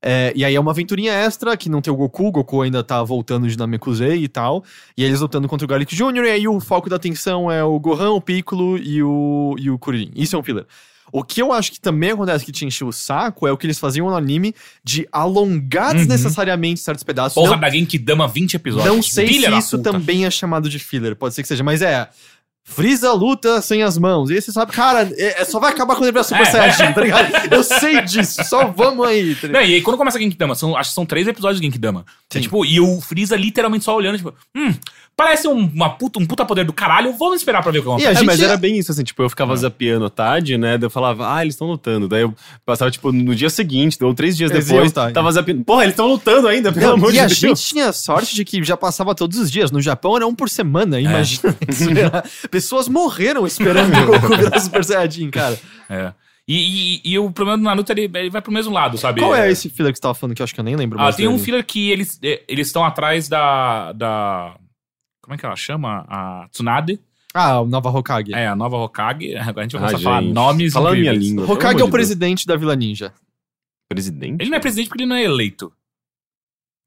É, e aí é uma aventurinha extra que não tem o Goku, o Goku ainda tá voltando de Namekusei e tal. E eles lutando contra o Garlic Jr. E aí o foco da atenção é o Gohan, o Piccolo e o, e o Kuririn. Isso é um filler. O que eu acho que também acontece que te encheu o saco é o que eles faziam no anime de alongar Uhum. desnecessariamente certos pedaços. Porra Não- da Genkidama 20 episódios. não sei Filha se isso puta. também é chamado de filler, pode ser que seja, mas é. Freeza luta sem as mãos. E aí você sabe, cara, é, é- só vai acabar quando ele virar Super É. Saiyajin, tá ligado? Eu sei disso, só vamos aí. Tá? Não, e aí quando começa a Genkidama, são, acho que são três episódios de Genkidama. É, tipo, e o Freeza literalmente só olhando, tipo, hum, parece um, uma puta, um puta poder do caralho, vamos esperar pra ver o que E a acontece. É, mas é- era bem isso, assim, tipo, eu ficava Ah. zapeando à tarde, né? Daí eu falava, ah, eles estão lutando. Daí eu passava, tipo, no dia seguinte, ou três dias Eles depois, tá, tava zapeando. Porra, eles estão lutando ainda, pelo Não, amor e de a Deus. gente tinha sorte de que já passava todos os dias. No Japão era um por semana, imagina. esperar. Pessoas morreram esperando o Goku virar Super Saiyajin, cara. É. E, e- e o problema do Naruto, ele, ele vai pro mesmo lado, sabe? Qual é esse filler que você tava falando que eu acho que eu nem lembro Ah, mais tem um dele? filler que eles eles estão atrás da, da... Como é que ela chama? A Tsunade. Ah, o Nova Hokage. É, a nova Hokage. Agora a gente vai Ah, começar a falar nomes Fala a minha língua. Hokage é o Deus. presidente da Vila Ninja. Presidente? Ele não é presidente porque ele não é eleito.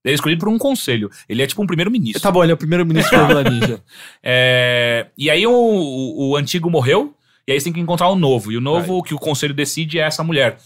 Ele é escolhido por um conselho. Ele é tipo um primeiro-ministro. Tá bom, ele é o primeiro-ministro da Vila Ninja. É, e aí o, o, o antigo morreu, e aí você tem que encontrar o novo. E o novo que o conselho decide é essa mulher.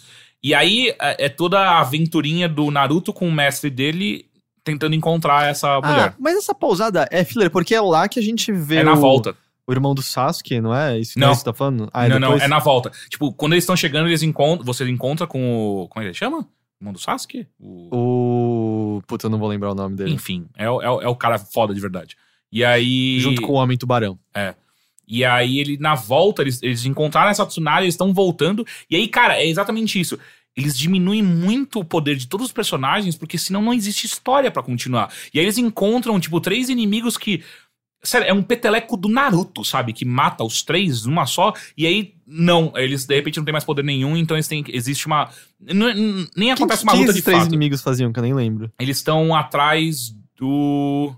E aí é, é toda a aventurinha do Naruto com o mestre dele tentando encontrar essa Ah, mulher. mas essa pausada é filler, porque é lá que a gente vê É na o, volta. o irmão do Sasuke, não é? Isso que Não. você tá falando? Ah, é não, não, depois? é na volta. Tipo, quando eles estão chegando, eles encontram. Você encontra com o. Como é que ele chama? O irmão do Sasuke? O... O... Puta, eu não vou lembrar o nome dele. Enfim, é, o- é, é o cara foda de verdade. E aí. Junto com o Homem Tubarão. E aí ele, na volta, eles, eles encontraram essa Tsunade, eles estão voltando. E aí, cara, é exatamente isso. Eles diminuem muito o poder de todos os personagens, porque senão não existe história pra continuar. E aí eles encontram, tipo, três inimigos que. Sério, é um peteleco do Naruto, sabe? Que mata os três numa só. E aí, não. Eles, de repente, não tem mais poder nenhum, então eles têm. Existe uma. não- nem acontece uma luta esses de três fato. inimigos faziam, que eu nem lembro. Eles estão atrás do.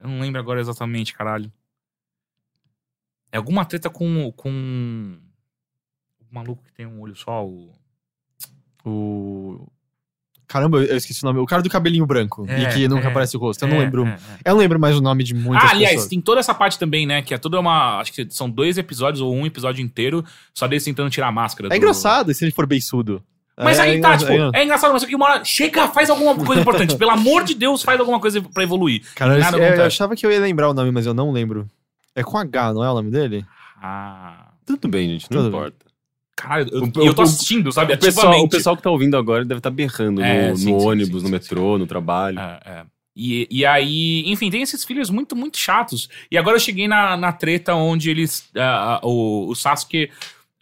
Eu não lembro agora exatamente, caralho. É alguma treta com. com. O maluco que tem um olho só, o. O... Caramba, eu esqueci o nome. O cara do cabelinho branco. É, e que nunca é, aparece o rosto. Eu não É, lembro. é, é. Eu não lembro mais o nome de muitas Ah, aliás, pessoas. tem toda essa parte também, né? Que é toda uma. Acho que são dois episódios ou um episódio inteiro, só deles tentando tirar a máscara. É engraçado se ele for beiçudo. Mas é, aí tá, é, tipo, é. é engraçado, mas aqui uma hora. Chega, faz alguma coisa importante. Pelo amor de Deus, faz alguma coisa pra evoluir. Cara, eu, eu achava que eu ia lembrar o nome, mas eu não lembro. É com H, não é o nome dele? Ah. Tudo bem, gente, não Tudo bem. Caralho, eu, O- eu tô o- assistindo, sabe? O pessoal, ativamente. o pessoal que tá ouvindo agora deve estar berrando É, no, sim, no sim, ônibus, sim, no sim, metrô, no trabalho. É, é. E, e aí, enfim, tem esses filhos muito, muito chatos. E agora eu cheguei na, na treta onde eles. ah, ah, o, o Sasuke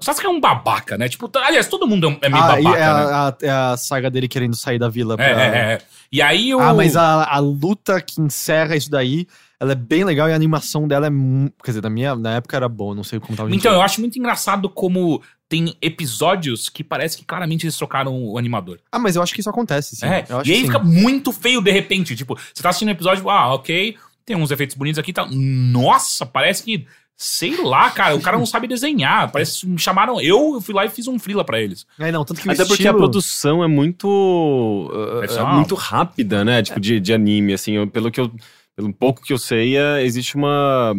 Sasuke é um babaca, né? Tipo, tá- aliás, todo mundo é é meio Ah, babaca, é, né? a, a- é a saga dele querendo sair da vila. É, pra- é, é. E aí o. Ah, mas a, a luta que encerra isso daí, ela é bem legal e a animação dela é. Quer dizer, na, minha, na época era boa, não sei como tava Então, eu acho muito engraçado como tem episódios que parece que claramente eles trocaram o animador. Ah, mas eu acho que isso acontece, sim. É, Eu acho e aí sim. fica muito feio de repente. Tipo, você tá assistindo um episódio, ah, ok, tem uns efeitos bonitos aqui e tal. Nossa, parece que. Sei lá, cara, o cara não sabe desenhar. Parece que me chamaram. Eu fui lá e fiz um freela pra eles. É, não, tanto que Até porque a estilo- produção é muito. uh, é muito rápida, né? Tipo, de, de anime, assim. eu- pelo que eu. Pelo pouco que eu sei, é, existe uma.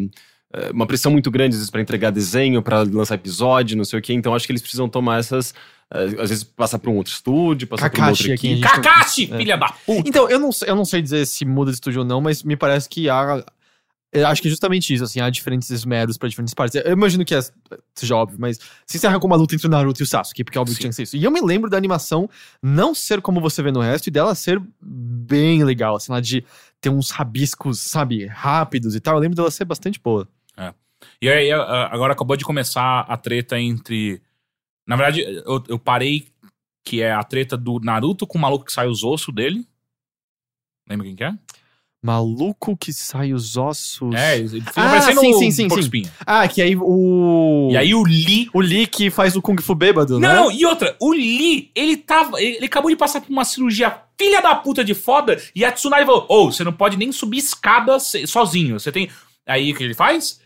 é, Uma pressão muito grande, às vezes, pra entregar desenho, pra lançar episódio, não sei o quê. Então, acho que eles precisam tomar essas. é, às vezes, passar pra um outro estúdio, passar pra uma Kakashi outra aqui, equipe. a gente- Kakashi, É. filha da puta! Então, eu não, sei- eu não sei dizer se muda de estúdio ou não, mas me parece que há. Eu acho que é justamente isso, assim, há diferentes esmeros pra diferentes partes. Eu imagino que é, seja óbvio, mas se encerra com uma luta entre o Naruto e o Sasuke, porque é óbvio que Sim. tinha que ser isso. E eu me lembro da animação não ser como você vê no resto e dela ser bem legal, assim, lá de ter uns rabiscos, sabe, rápidos e tal. Eu lembro dela ser bastante boa. E aí, agora acabou de começar a treta entre. Na verdade, eu, eu parei que é a treta do Naruto com o maluco que sai os ossos dele. Lembra quem que é? Maluco que sai os ossos. É, ele fica Ah, parecendo sim, um sim, sim, porco sim. Ah, que aí o. E aí o Lee. O Lee que faz o Kung Fu bêbado, né? Não, não, e outra, o Lee, ele tava. Ele, ele acabou de passar por uma cirurgia filha da puta de foda, e a Tsunade falou: Ô, você não pode nem subir escada sozinho. Você tem. Aí o que ele faz?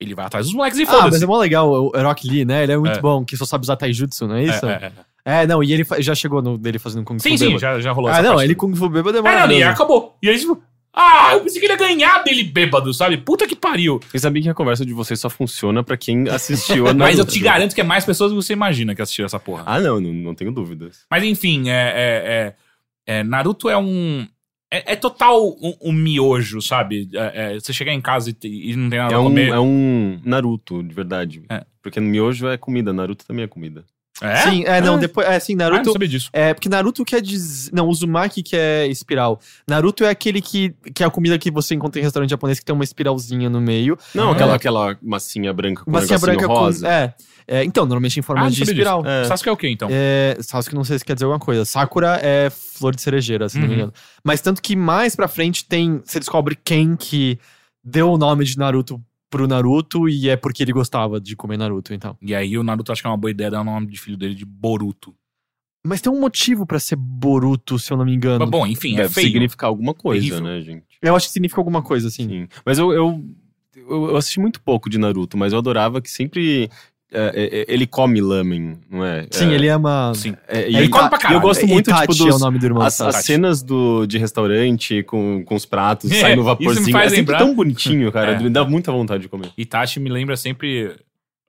Ele vai atrás dos moleques e Ah, mas foda-se. é mó legal o Rock Lee, né? Ele é muito É. bom, que só sabe usar taijutsu, não é isso? É, é, é. É, não, e ele já chegou no, dele fazendo Kung Fu Sim, sim, bêbado. já, já rolou Ah, não, ele. Kung Fu bêbado é É, não, e maravilhoso. acabou. E aí, tipo, ah, eu pensei que ele ia ganhar dele bêbado, sabe? Puta que pariu. Vocês sabem que a conversa de vocês só funciona pra quem assistiu a Mas eu te garanto que é mais pessoas do que você imagina que assistiram essa porra. Ah, não, não, não tenho dúvidas. Mas enfim, é, é- é- é, Naruto é um. É, é total um, um miojo, sabe? É- é, você chegar em casa e, e não tem nada É um, comer. é um Naruto, de verdade. É. Porque miojo é comida, Naruto também é comida. É? Sim, é, não, Ah. depois. É, sim, Ah, não Naruto. sabia disso. É, porque Naruto quer dizer. Não, Uzumaki que é espiral. Naruto é aquele que, que é a comida que você encontra em restaurante japonês que tem uma espiralzinha no meio. Não, Ah. aquela, aquela massinha branca com Massinha um branca rosa. com. É, é, então, normalmente em forma Ah, de espiral. disso. É. Sasuke é o quê, então? É, Sasuke não sei se quer dizer alguma coisa. Sakura é flor de cerejeira, se não me Uhum. engano. Mas tanto que mais pra frente tem. Você descobre quem que deu o nome de Naruto pro Naruto e é porque ele gostava de comer Naruto, então. E aí o Naruto acho que é uma boa ideia dar o nome de filho dele de Boruto. Mas tem um motivo pra ser Boruto, se eu não me engano. Mas bom, enfim, é Deve feio. significar alguma coisa, Terrível. né, gente? Eu acho que significa alguma coisa, assim. Sim. Mas eu, eu, eu, eu assisti muito pouco de Naruto, mas eu adorava que sempre. É, é, é, ele come lamen, não é? Sim, É, ele ama. Sim. é, e ele eu- come pra E eu caralho. gosto muito, Itachi tipo, é o dos, nome do irmão as, as cenas do, de restaurante com, com os pratos, É, saindo isso vaporzinho. me faz é lembrar- tão bonitinho, cara. É. Me dá muita vontade de comer. Itachi me lembra sempre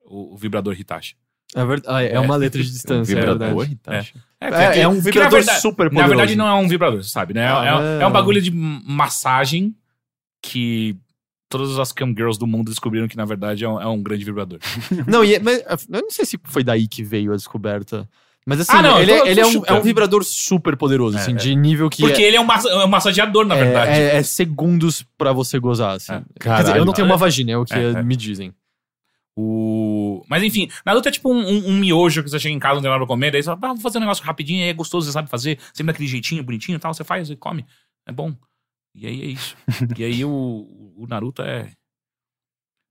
o, o vibrador Hitachi. É, verdade, ah, é uma letra de distância, é vibrador, verdade. Itachi. É, é um vibrador na verdade, super Na poderoso. verdade, não é um vibrador, você sabe, né? É- Ah, é, é um bagulho de massagem que todas as cam girls do mundo descobriram que, na verdade, é um, é um grande vibrador. Não, e é- mas, eu não sei se foi daí que veio a descoberta. Mas assim, Ah, não, ele, tô- ele é, um, é um vibrador super poderoso, É, assim, é. de nível que Porque é, ele é um, massa- é um massageador, na verdade. é, é- é segundos pra você gozar, assim. É. Quer dizer, eu não tenho uma vagina, é o que É, é. me dizem. O... Mas enfim, Naruto é tipo um, um- um miojo que você chega em casa, não tem nada pra comer, daí você fala, ah, vou fazer um negócio rapidinho, aí é gostoso, você sabe fazer, sempre daquele jeitinho, bonitinho e tal, você faz e come, é bom. E aí é isso. e aí o, o Naruto é...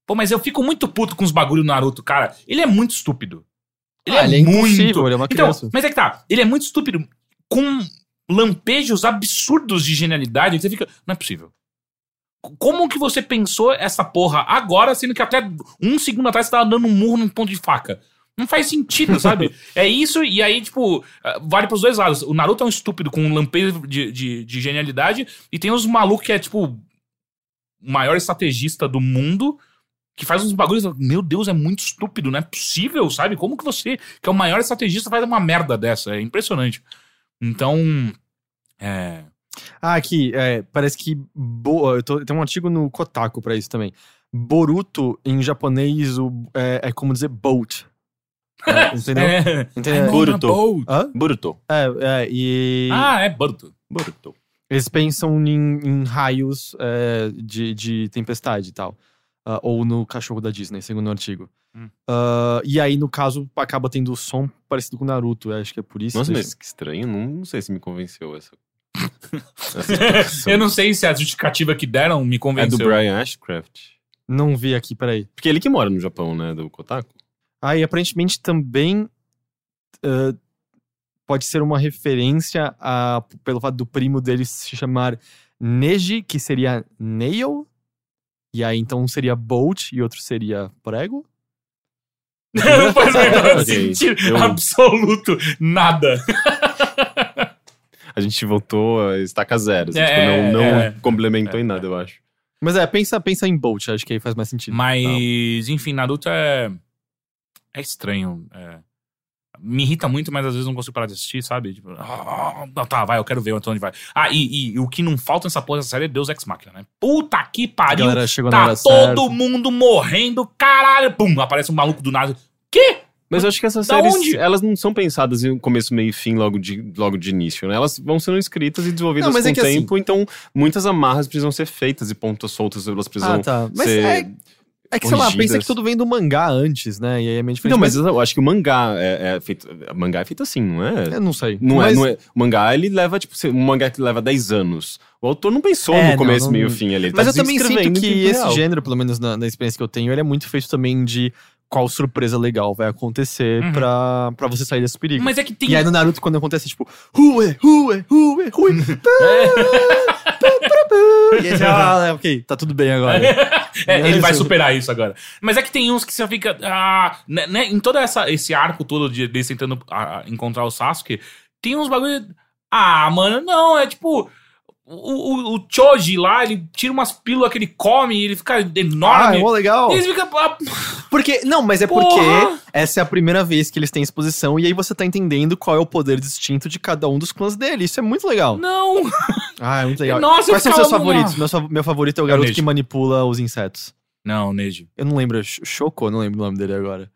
Pô, mas eu fico muito puto com os bagulho do Naruto, cara. Ele é muito estúpido. Ele Ah, é, ele é muito... ele é uma Então, criança. mas é que tá, ele é muito estúpido, com lampejos absurdos de genialidade, você fica, não é possível. Como que você pensou essa porra agora, sendo que até um segundo atrás você tava dando um murro num ponto de faca? Não faz sentido, sabe? é isso, e aí, tipo, eh, vale pros dois lados. O Naruto é um estúpido com um lampejo de, de, de genialidade, e tem os malucos que é, tipo, maior estrategista do mundo, que faz uns bagulhos. Meu Deus, é muito estúpido, não é possível, sabe? Como que você, que é o maior estrategista, faz uma merda dessa? É impressionante. Então. É. Ah, aqui, é, parece que. Bo... eu tô- tem um artigo no Kotaku pra isso também. Boruto, em japonês, o- é, é como dizer boat. É, entendeu? é Entendeu? Boruto. Hã? Boruto. É, é, e. Ah, é Boruto. Boruto. Eles pensam em, em raios é, de, de tempestade e tal. Ah, ou no cachorro da Disney, segundo o artigo. Hum. Ah, e aí, no caso, acaba tendo o som parecido com o Naruto. eu Acho que é por isso. Nossa, mas que estranho. Não, não sei se me convenceu essa. essa. Eu não sei se a justificativa que deram me É do convenceu. Brian Ashcraft. Não vi aqui, peraí. Porque ele que mora no Japão, né? Do Kotaku. Ah, e aparentemente também ah, pode ser uma referência a, pelo fato do primo dele se chamar Neji, que seria Nail. E aí então um seria Bolt e outro seria Prego. não faz o menor Ok, sentido eu- absoluto. Nada. A gente voltou a estaca zero. assim, É, tipo, não não é. complementou em nada, eu acho. Mas é, pensa, pensa em Bolt, acho que aí faz mais sentido. Mas, enfim, Naruto é. É estranho. é. Me irrita muito, mas às vezes não consigo parar de assistir, sabe? Tipo, ah, tá, vai, eu quero ver até onde vai. Ah, e, e o que não falta nessa porra dessa série é Deus Ex Machina, né? Puta que A pariu! galera chegou na Tá hora todo certa. mundo morrendo, caralho! Pum, aparece um maluco do nada. Que? Mas eu acho que essas Da séries, onde? elas não são pensadas em começo, meio e fim logo de, logo de início, né? Elas vão sendo escritas e desenvolvidas Não, mas com é o assim- tempo, então muitas amarras precisam ser feitas e pontas soltas elas precisam Ah, tá. Mas ser... é, é que, sei lá, pensa que tudo vem do mangá antes, né? E aí é meio diferente. Não, mas eu acho que o mangá é, é feito... O mangá é feito assim, não é? Eu não sei. Não, Mas- é, não é. O mangá, ele leva, tipo, um mangá que leva 10 anos. O autor não pensou É, no não, começo, não- meio e fim ali. ele Mas tá eu também sinto que esse real. gênero, pelo menos na, na experiência que eu tenho, ele é muito feito também de qual surpresa legal vai acontecer Uhum. pra, pra você sair desse perigo. Mas é que tem. E aí no Naruto, quando acontece, tipo, Rue, Rue, Rue, Rue. e aí você, ah, ok, tá tudo bem agora. É, ele vai superar isso agora. Mas é que tem uns que você fica. Ah, né, né, em todo essa, esse arco todo de dele tentando ah, encontrar o Sasuke, tem uns bagulho. Ah, mano, não, é tipo. O, o, o Choji lá, ele tira umas pílulas que ele come e ele fica Ah, é enorme. legal. e eles ficam. ah, Porque, não, mas é Porra! porque essa é a primeira vez que eles têm exposição e aí você tá entendendo qual é o poder distinto de cada um dos clãs dele. Isso é muito legal. não! Ah, é muito legal. Nossa, eu Quais são seus favoritos? Meu, meu favorito é o garoto Neji. que manipula os insetos. Não, Neji. Eu não lembro, eu não lembro o nome dele agora.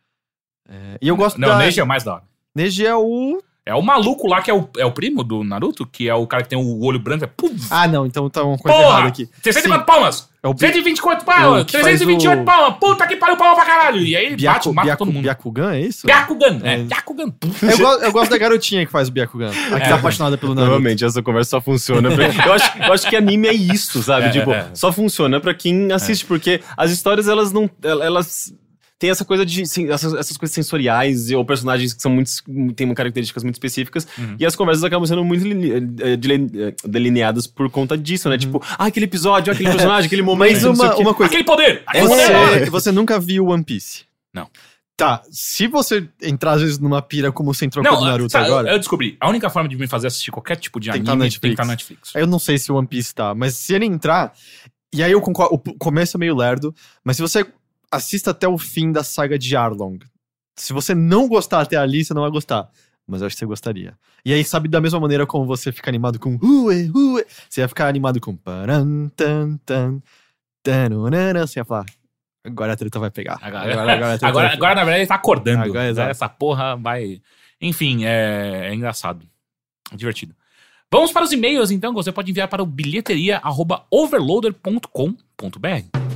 É, e eu gosto Não, da... Neji é o mais da hora. Neji é o... É o maluco lá que é o, é o primo do Naruto, que é o cara que tem o olho branco. É, pum, Ah, não, então tá uma coisa errada porra! aqui. 64 Sim, palmas! é o Bi- 124 o palmas! que faz 328 o- palmas! Puta que pariu, palma pra caralho! E aí ele bate, Byaku, mata Byaku, todo mundo. Byakugan, é isso? Byakugan, é, É. Byakugan. Eu, go- eu gosto da garotinha que faz o Byakugan. A que É. tá apaixonada pelo Naruto. Normalmente essa conversa só funciona pra... eu, acho, eu acho que anime é isso, sabe? É, tipo, é. só funciona pra quem assiste, porque as histórias, elas não... Elas têm essa coisa de... sim, Essas, essas coisas sensoriais ou personagens que são muito... têm características muito específicas Uhum. e as conversas acabam sendo muito eh, dele- eh, delineadas por conta disso, né? Tipo, ah, aquele episódio, aquele personagem, aquele momento, Mas uma, uma coisa... Aquele poder! Aquele Você, poder! você nunca viu One Piece? Não. Tá, se você entrar às vezes numa pira como você entrou com Não, o Naruto sabe, agora... eu, eu descobri. A única forma de me fazer assistir qualquer tipo de Tem que anime tá na tem que estar na Netflix. Netflix. Eu não sei se o One Piece tá, mas se ele entrar. E aí eu concordo. O começo é meio lerdo, mas se você assista até o fim da saga de Arlong, se você não gostar até ali, você não vai gostar. Mas eu acho que você gostaria. E aí, sabe, da mesma maneira como você fica animado com Ue, Ue, você ia ficar animado com Paran, tan, tan, tanunana, você ia falar. Agora a treta vai pegar. Agora, a treta agora, vai agora, na verdade, ele tá acordando. Agora, né? Essa porra vai. Enfim, é, é engraçado. Divertido. Vamos para os e-mails, então, que você pode enviar para o bilheteria.overloader.com.br.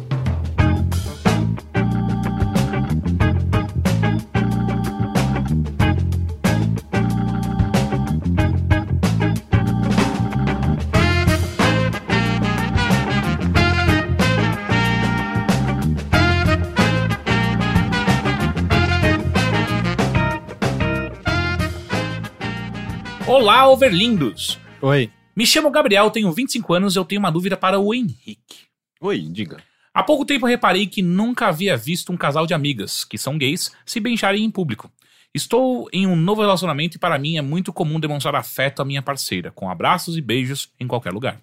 Olá, overlindos! Oi. Me chamo Gabriel, tenho 25 anos e eu tenho uma dúvida para o Henrique. Oi, diga. Há pouco tempo reparei que nunca havia visto um casal de amigas, que são gays, se beijarem em público. Estou em um novo relacionamento e para mim é muito comum demonstrar afeto à minha parceira, com abraços e beijos em qualquer lugar.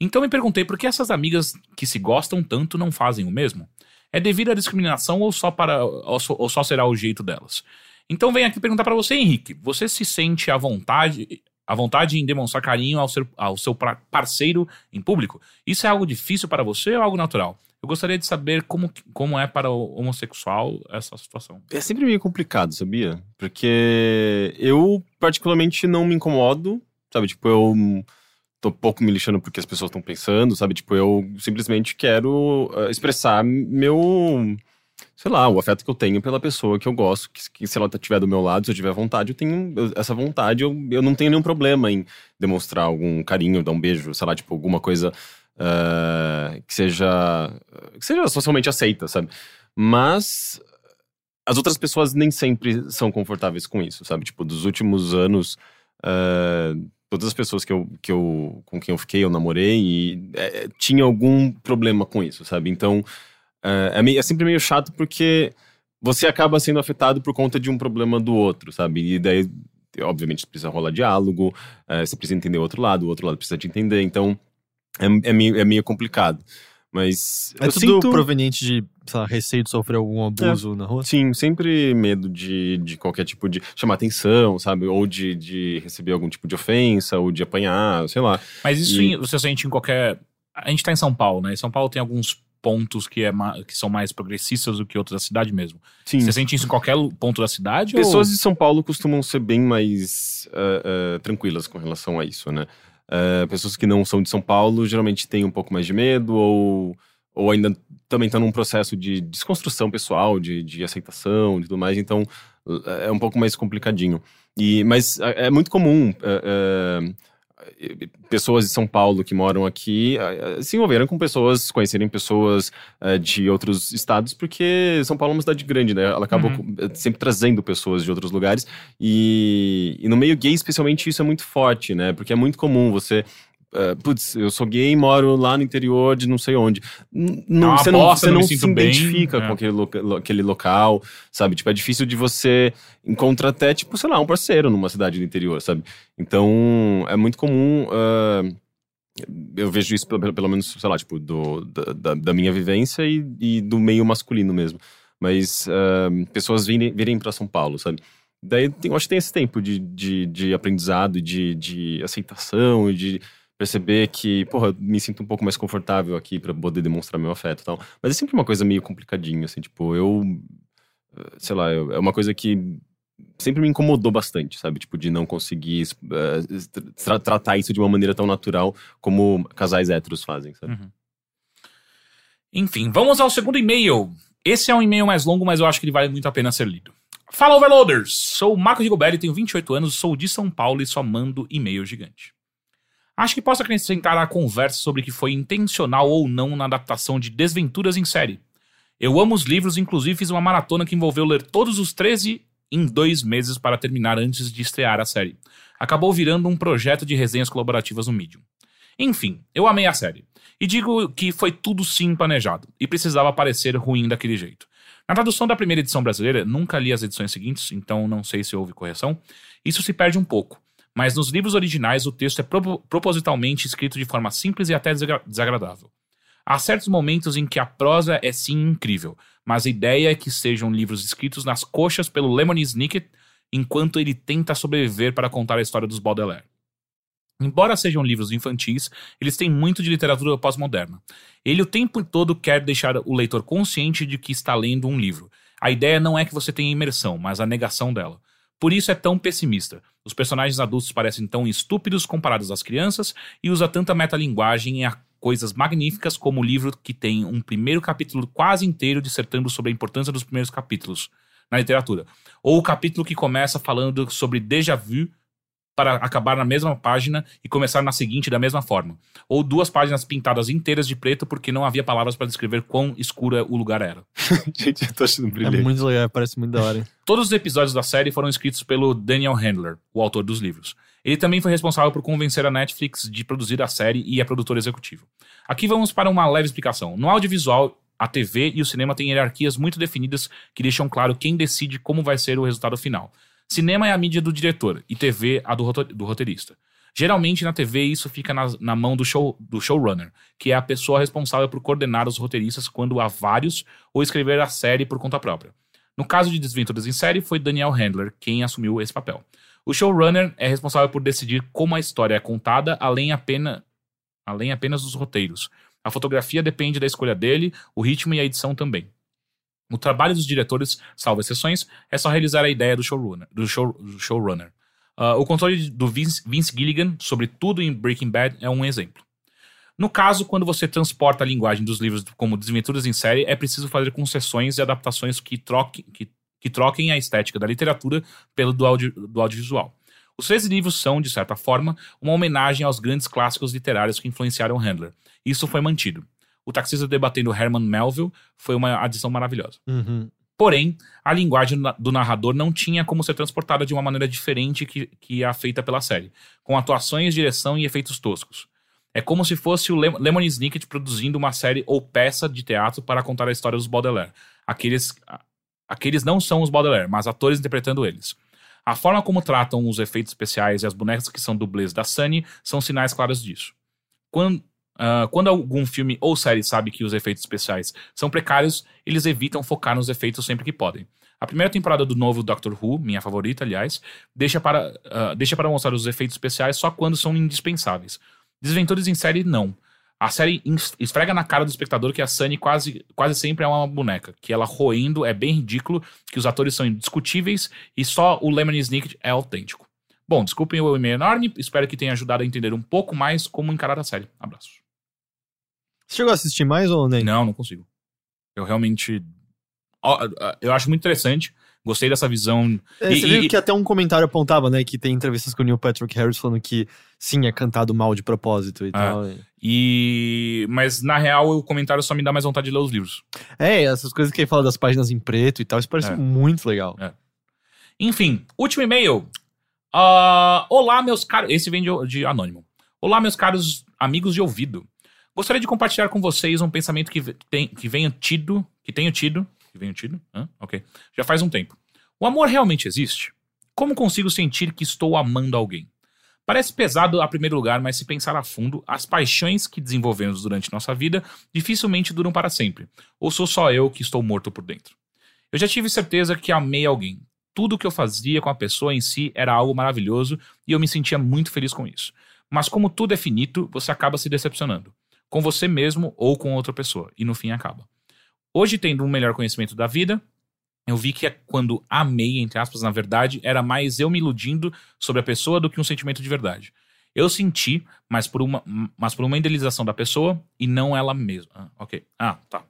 Então me perguntei por que essas amigas que se gostam tanto não fazem o mesmo? É devido à discriminação ou só, para, ou só, ou só será o jeito delas? Então venho aqui perguntar para você, Henrique. Você se sente à vontade, à vontade em demonstrar carinho ao seu, ao seu parceiro em público? Isso é algo difícil para você ou algo natural? Eu gostaria de saber como, como é para o homossexual essa situação. É sempre meio complicado, sabia? Porque eu, particularmente, não me incomodo, sabe? Tipo, eu tô pouco me lixando porque as pessoas estão pensando, sabe? Tipo, eu simplesmente quero eh, expressar meu. Sei lá, o afeto que eu tenho pela pessoa que eu gosto, que, que se ela estiver do meu lado, se eu tiver vontade, eu tenho essa vontade, eu, eu não tenho nenhum problema em demonstrar algum carinho, dar um beijo, sei lá, tipo, alguma coisa ah, que seja que seja socialmente aceita, sabe? Mas as outras pessoas nem sempre são confortáveis com isso, sabe? Tipo, dos últimos anos, ah, todas as pessoas que eu, que eu, com quem eu fiquei, eu namorei, e é, tinha algum problema com isso, sabe? Então, é, meio- é sempre meio chato porque você acaba sendo afetado por conta de um problema do outro, sabe? E daí, obviamente, precisa rolar diálogo, eh, você precisa entender o outro lado, o outro lado precisa te entender, então é, é, meio, é meio complicado. Mas É tudo sinto... proveniente de, sei lá, receio de sofrer algum abuso na rua? Sim, sempre medo de, de qualquer tipo de chamar atenção, sabe? Ou de, de receber algum tipo de ofensa, ou de apanhar, sei lá. Mas isso E- em- você sente em qualquer. A gente tá em São Paulo, né? E São Paulo tem alguns pontos que, é que são mais progressistas do que outros da cidade mesmo. Sim. Você sente isso em qualquer ponto da cidade? Pessoas ou... de São Paulo costumam ser bem mais ah, ah, tranquilas com relação a isso, né? Ah, pessoas que não são de São Paulo geralmente têm um pouco mais de medo ou, ou ainda também estão num processo de desconstrução pessoal, de, de aceitação e tudo mais, então ah, é um pouco mais complicadinho. E, mas é muito comum pessoas de São Paulo que moram aqui se envolveram com pessoas, conhecerem pessoas ah, de outros estados, porque São Paulo é uma cidade grande, né? Ela acaba Uhum. com- sempre trazendo pessoas de outros lugares. E, e no meio gay, especialmente, isso é muito forte, né? Porque é muito comum você. Ah, putz, eu sou gay e moro lá no interior de não sei onde. N- Não, uma você não, você não se bem, identifica é. com aquele, loca- lo- aquele local, sabe? Tipo, é difícil de você encontrar até, tipo, sei lá, um parceiro numa cidade do interior, sabe? Então, é muito comum. ah, eu vejo isso, pelo, pelo menos, sei lá, tipo, do, da, da- minha vivência e, e do meio masculino mesmo. Mas ah, pessoas virem, virem para São Paulo, sabe? Daí tem- eu acho que tem esse tempo de, de, de aprendizado, de, de aceitação e de perceber que, porra, eu me sinto um pouco mais confortável aqui para poder demonstrar meu afeto e tal. Mas é sempre uma coisa meio complicadinho, assim, tipo, eu. eh, Sei lá, eu- é uma coisa que sempre me incomodou bastante, sabe? Tipo, de não conseguir eh, tra- tratar isso de uma maneira tão natural como casais héteros fazem, sabe? Uhum. Enfim, vamos ao segundo e-mail. Esse é um e-mail mais longo, mas eu acho que ele vale muito a pena ser lido. Fala, Overloaders! Sou o Marco Rigoberto, tenho 28 anos, sou de São Paulo e só mando e-mail gigante. Acho que posso acrescentar à conversa sobre que foi intencional ou não na adaptação de Desventuras em série. Eu amo os livros, inclusive fiz uma maratona que envolveu ler todos os 13 em dois meses para terminar antes de estrear a série. Acabou virando um projeto de resenhas colaborativas no Medium. Enfim, eu amei a série. E digo que foi tudo sim planejado, e precisava parecer ruim daquele jeito. Na tradução da primeira edição brasileira, nunca li as edições seguintes, então não sei se houve correção, isso se perde um pouco. Mas nos livros originais o texto é propo- propositalmente escrito de forma simples e até desagra- desagradável. Há certos momentos em que a prosa é sim incrível, mas a ideia é que sejam livros escritos nas coxas pelo Lemony Snicket enquanto ele tenta sobreviver para contar a história dos Baudelaire. Embora sejam livros infantis, eles têm muito de literatura pós-moderna. Ele o tempo todo quer deixar o leitor consciente de que está lendo um livro. A ideia não é que você tenha imersão, mas a negação dela. Por isso é tão pessimista. Os personagens adultos parecem tão estúpidos comparados às crianças e usa tanta metalinguagem a coisas magníficas como o livro que tem um primeiro capítulo quase inteiro dissertando sobre a importância dos primeiros capítulos na literatura. Ou o capítulo que começa falando sobre déjà vu para acabar na mesma página e começar na seguinte da mesma forma. Ou duas páginas pintadas inteiras de preto porque não havia palavras para descrever quão escura o lugar era. Gente, eu tô achando É brilhante. muito legal, parece muito da hora. hein? Todos os episódios da série foram escritos pelo Daniel Handler, o autor dos livros. Ele também foi responsável por convencer a Netflix de produzir a série e é produtor executivo. Aqui vamos para uma leve explicação. No audiovisual, a TV e o cinema têm hierarquias muito definidas que deixam claro quem decide como vai ser o resultado final. Cinema é a mídia do diretor e TV a do, do roteirista. Geralmente na TV isso fica na, na mão do, show, do showrunner, que é a pessoa responsável por coordenar os roteiristas quando há vários ou escrever a série por conta própria. No caso de Desventuras em Série, foi Daniel Handler quem assumiu esse papel. O showrunner é responsável por decidir como a história é contada, além, além apenas dos roteiros. A fotografia depende da escolha dele, o ritmo e a edição também. O trabalho dos diretores, salvo exceções, é só realizar a ideia do showrunner. Do show, do showrunner. Ah, o controle do Vince, Vince Gilligan sobre tudo em Breaking Bad é um exemplo. No caso, quando você transporta a linguagem dos livros como desventuras em série, é preciso fazer concessões e adaptações que troquem, que, que troquem a estética da literatura pelo do, audio, do audiovisual. Os três livros são, de certa forma, uma homenagem aos grandes clássicos literários que influenciaram Handler. Isso foi mantido. O Taxista debatendo Herman Melville foi uma adição maravilhosa. Uhum. Porém, a linguagem do narrador não tinha como ser transportada de uma maneira diferente que, que a feita pela série, com atuações, direção e efeitos toscos. É como se fosse o Lem Lemony Snicket produzindo uma série ou peça de teatro para contar a história dos Baudelaire. Aqueles, aqueles não são os Baudelaire, mas atores interpretando eles. A forma como tratam os efeitos especiais e as bonecas que são dublês da Sunny são sinais claros disso. Quando, ah, quando algum filme ou série sabe que os efeitos especiais são precários, eles evitam focar nos efeitos sempre que podem. A primeira temporada do novo Doctor Who, minha favorita, aliás, deixa para, ah, deixa para mostrar os efeitos especiais só quando são indispensáveis. Desventuras em série, não. A série esfrega na cara do espectador que a Sunny quase, quase sempre é uma boneca, que ela roendo é bem ridículo, que os atores são indiscutíveis e só o Lemony Snicket é autêntico. Bom, desculpem o e-mail enorme, espero que tenha ajudado a entender um pouco mais como encarar a série. Abraços. Você chegou a assistir mais ou nem? Não, não consigo. Eu realmente. Eu acho muito interessante. Gostei dessa visão. É, E- você viu e- que até um comentário apontava, né? Que tem entrevistas com o Neil Patrick Harris falando que sim, é cantado mal de propósito e tal. E. Mas na real, o comentário só me dá mais vontade de ler os livros. É, essas coisas que ele fala das páginas em preto e tal, isso parece É. muito legal. Enfim, último e-mail. Ah, olá, meus caros. Esse vem de, de anônimo. Olá, meus caros amigos de ouvido. Gostaria de compartilhar com vocês um pensamento que, tem, que venho tido. Que tenho tido. Que venho tido? Hã? Ok. Já faz um tempo. O amor realmente existe? Como consigo sentir que estou amando alguém? Parece pesado a primeiro lugar, mas se pensar a fundo, as paixões que desenvolvemos durante nossa vida dificilmente duram para sempre. Ou sou só eu que estou morto por dentro? Eu já tive certeza que amei alguém. Tudo o que eu fazia com a pessoa em si era algo maravilhoso e eu me sentia muito feliz com isso. Mas como tudo é finito, você acaba se decepcionando. Com você mesmo ou com outra pessoa. E no fim acaba. Hoje, tendo um melhor conhecimento da vida, eu vi que é quando amei, entre aspas, na verdade, era mais eu me iludindo sobre a pessoa do que um sentimento de verdade. Eu senti, mas por uma, mas por uma idealização da pessoa e não ela mesma. Ah, ok. Ah, tá.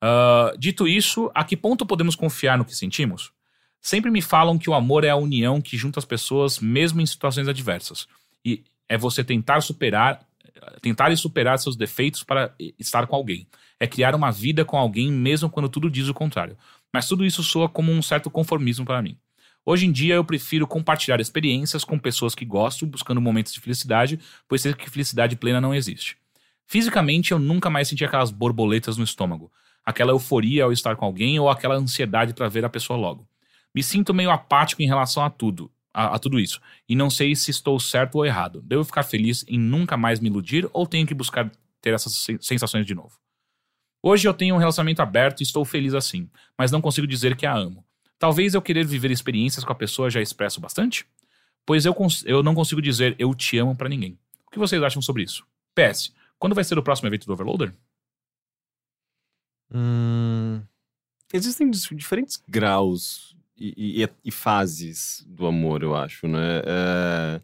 Ah, dito isso, a que ponto podemos confiar no que sentimos? Sempre me falam que o amor é a união que junta as pessoas, mesmo em situações adversas. E é você tentar superar, tentar e superar seus defeitos para estar com alguém. É criar uma vida com alguém, mesmo quando tudo diz o contrário. Mas tudo isso soa como um certo conformismo para mim. Hoje em dia eu prefiro compartilhar experiências com pessoas que gosto, buscando momentos de felicidade, pois sei que felicidade plena não existe. Fisicamente eu nunca mais senti aquelas borboletas no estômago, aquela euforia ao estar com alguém ou aquela ansiedade para ver a pessoa logo. Me sinto meio apático em relação a tudo, a, a tudo isso, e não sei se estou certo ou errado. Devo ficar feliz em nunca mais me iludir ou tenho que buscar ter essas sen- sensações de novo? Hoje eu tenho um relacionamento aberto e estou feliz assim, mas não consigo dizer que a amo. Talvez eu querer viver experiências com a pessoa já expresso bastante? Pois eu, eu não consigo dizer eu te amo pra ninguém. O que vocês acham sobre isso? PS, quando vai ser o próximo evento do Overloader? Hum, Existem diferentes graus e, e- e fases do amor, eu acho, né? É,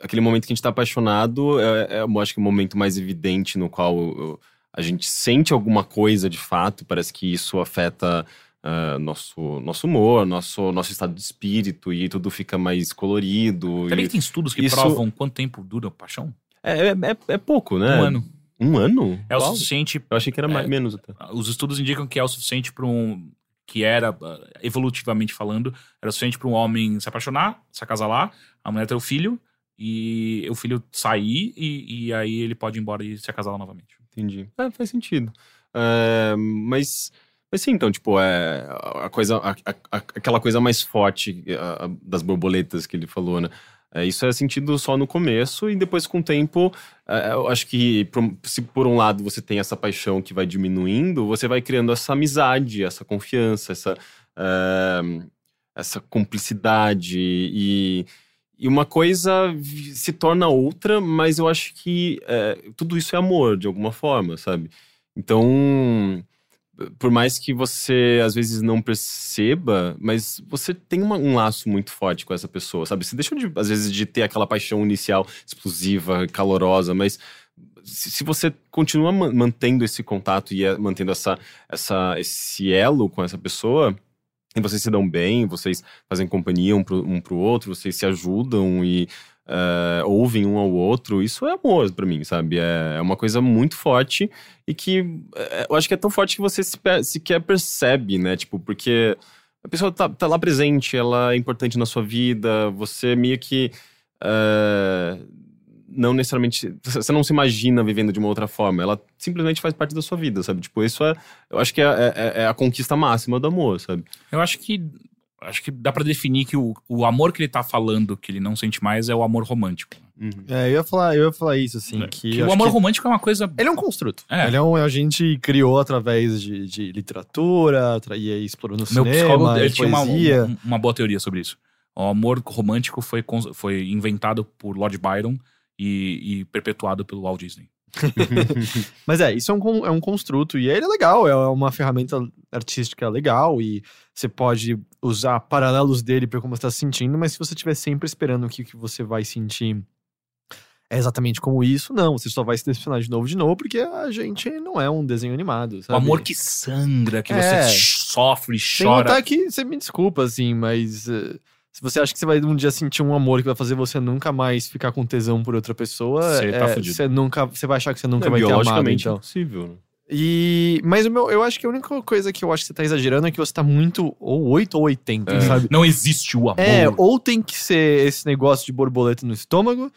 aquele momento que a gente tá apaixonado é, é, eu acho que o momento mais evidente no qual uh, a gente sente alguma coisa de fato, parece que isso afeta uh, nosso, nosso humor, nosso, nosso estado de espírito e tudo fica mais colorido. Sabia e- que tem estudos que isso- provam quanto tempo dura a paixão? é, é, é- é pouco, né? Um ano. Um ano? É o Uau. suficiente. Eu achei que era mais, É. menos até. Os estudos indicam que é o suficiente para um. Que era, uh, evolutivamente falando, era suficiente para um homem se apaixonar, se acasalar, a mulher ter o filho, e o filho sair, e, e aí ele pode ir embora e se acasalar novamente. Entendi. É, faz sentido. É, mas, mas sim, então, tipo, é a coisa, a- a- aquela coisa mais forte a- a- das borboletas que ele falou, né? É, isso é sentido só no começo e depois com o tempo, é, eu acho que se por um lado você tem essa paixão que vai diminuindo, você vai criando essa amizade, essa confiança, essa, é, essa cumplicidade e, e uma coisa se torna outra, mas eu acho que é, tudo isso é amor, de alguma forma, sabe? Então, por mais que você às vezes não perceba, mas você tem uma- um laço muito forte com essa pessoa, sabe? Você deixa de, às vezes de ter aquela paixão inicial explosiva, calorosa, mas se, se você continua ma- mantendo esse contato e é, mantendo essa, essa, esse elo com essa pessoa, e vocês se dão bem, vocês fazem companhia um pro, um pro outro, vocês se ajudam e eh, ouvem um ao outro, isso é amor pra mim, sabe? É, é uma coisa muito forte e que eh, eu acho que é tão forte que você se, sequer percebe, né? Tipo, porque a pessoa tá, tá lá presente, ela é importante na sua vida, você meio que. eh, não necessariamente. Você não se imagina vivendo de uma outra forma, ela simplesmente faz parte da sua vida, sabe? Tipo, isso é. Eu acho que é, é- é a conquista máxima do amor, sabe? Eu acho que. Acho que dá pra definir que o, o amor que ele tá falando, que ele não sente mais, é o amor romântico. É, eu ia falar, eu ia falar isso, assim, É, que, Que o amor que romântico é uma coisa. Ele é um construto. É. Ele é um, a gente criou através de, de literatura, tra- e aí explorou no Meu psicólogo cinema, ele e tinha uma, uma, uma boa teoria sobre isso. O amor romântico foi, foi inventado por Lord Byron e, e perpetuado pelo Walt Disney. Mas é, isso é um, é um construto e ele é legal, é uma ferramenta artística legal e você pode usar paralelos dele para como você está se sentindo, mas se você estiver sempre esperando que o que você vai sentir é exatamente como isso, não, você só vai se decepcionar de novo de novo, porque a gente não é um desenho animado, O sabe? amor que sangra, que É. você sofre, chora. contar que, você me desculpa, assim, mas eh, se você acha que você vai um dia sentir um amor que vai fazer você nunca mais ficar com tesão por outra pessoa, Você tá é, fudido. você nunca, você vai achar que você nunca é vai ter amado, biologicamente então. impossível. né? E, mas o meu, eu acho que a única coisa que eu acho que você tá exagerando é que você tá muito ou 8 ou 80, É. sabe? Não existe o amor. É, ou tem que ser esse negócio de borboleta no estômago.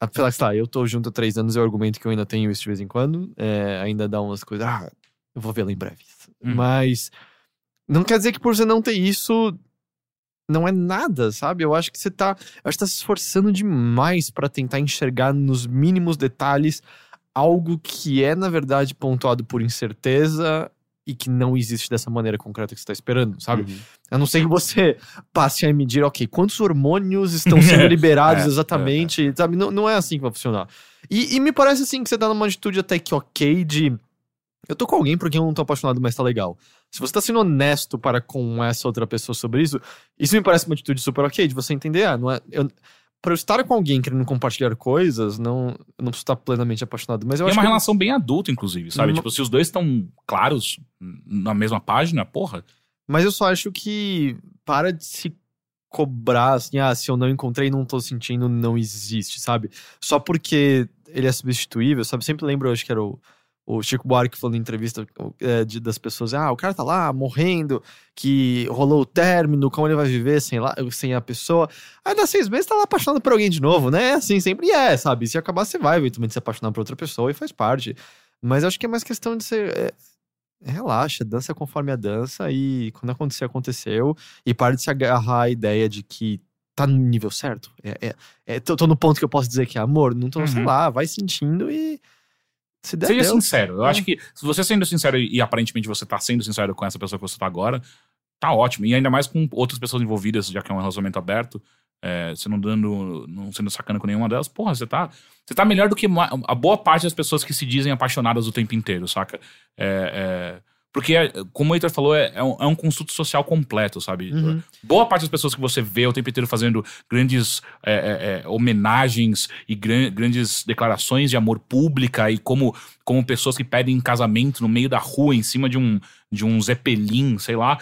Apesar que, tá, eu tô junto há três anos, eu argumento que eu ainda tenho isso de vez em quando. é, ainda dá umas coisas. Ah, eu vou vê-la em breve. Hum. Mas não quer dizer que por você não ter isso, não é nada, sabe? Eu acho que você tá. Acho que tá se esforçando demais pra tentar enxergar nos mínimos detalhes algo que é, na verdade, pontuado por incerteza e que não existe dessa maneira concreta que você tá esperando, sabe? Uhum. A não ser que você passe a medir, ok, quantos hormônios estão sendo liberados É, exatamente, sabe? Não, não é assim que vai funcionar. E, e me parece assim que você tá numa atitude até que ok de. Eu tô com alguém por quem eu não tô apaixonado, mas tá legal. Se você tá sendo honesto para com essa outra pessoa sobre isso, isso me parece uma atitude super ok, de você entender, ah, não é. Eu, pra eu estar com alguém querendo compartilhar coisas, não, não preciso estar plenamente apaixonado. Mas eu E é acho uma que. relação bem adulta, inclusive, sabe? Uma- Tipo, se os dois estão claros na mesma página, porra. Mas eu só acho que para de se cobrar assim, ah, se eu não encontrei, não tô sentindo, não existe, sabe? Só porque ele é substituível, sabe? Sempre lembro, eu acho que era o, o Chico Buarque falando em entrevista é, de- das pessoas, ah, o cara tá lá morrendo, que rolou o término, como ele vai viver sem, lá, sem a pessoa. Aí dá seis meses tá lá apaixonado por alguém de novo, né? Assim, sempre é, sabe? Se acabar, você vai eventualmente se apaixonar por outra pessoa e faz parte. Mas acho que é mais questão de ser. é, relaxa, dança conforme a dança e quando acontecer, aconteceu. E para de se agarrar à ideia de que tá no nível certo. É, é, é, tô, tô no ponto que eu posso dizer que é amor. Não tô, sei Uhum. lá, vai sentindo e. Se der, Seja deu. sincero. Eu É. acho que se você sendo sincero e, aparentemente você tá sendo sincero com essa pessoa que você tá agora, tá ótimo. E ainda mais com outras pessoas envolvidas, já que é um relacionamento aberto, é, você não dando, não sendo sacana com nenhuma delas, porra, você tá, você tá melhor do que a boa parte das pessoas que se dizem apaixonadas o tempo inteiro, saca? É, é, porque, é, como o Heitor falou, é, é um, é um construto social completo, sabe? Uhum. Boa parte das pessoas que você vê o tempo inteiro fazendo grandes é, é, homenagens e gran- grandes declarações de amor pública e como, como pessoas que pedem casamento no meio da rua, em cima de um, de um Zeppelin, sei lá.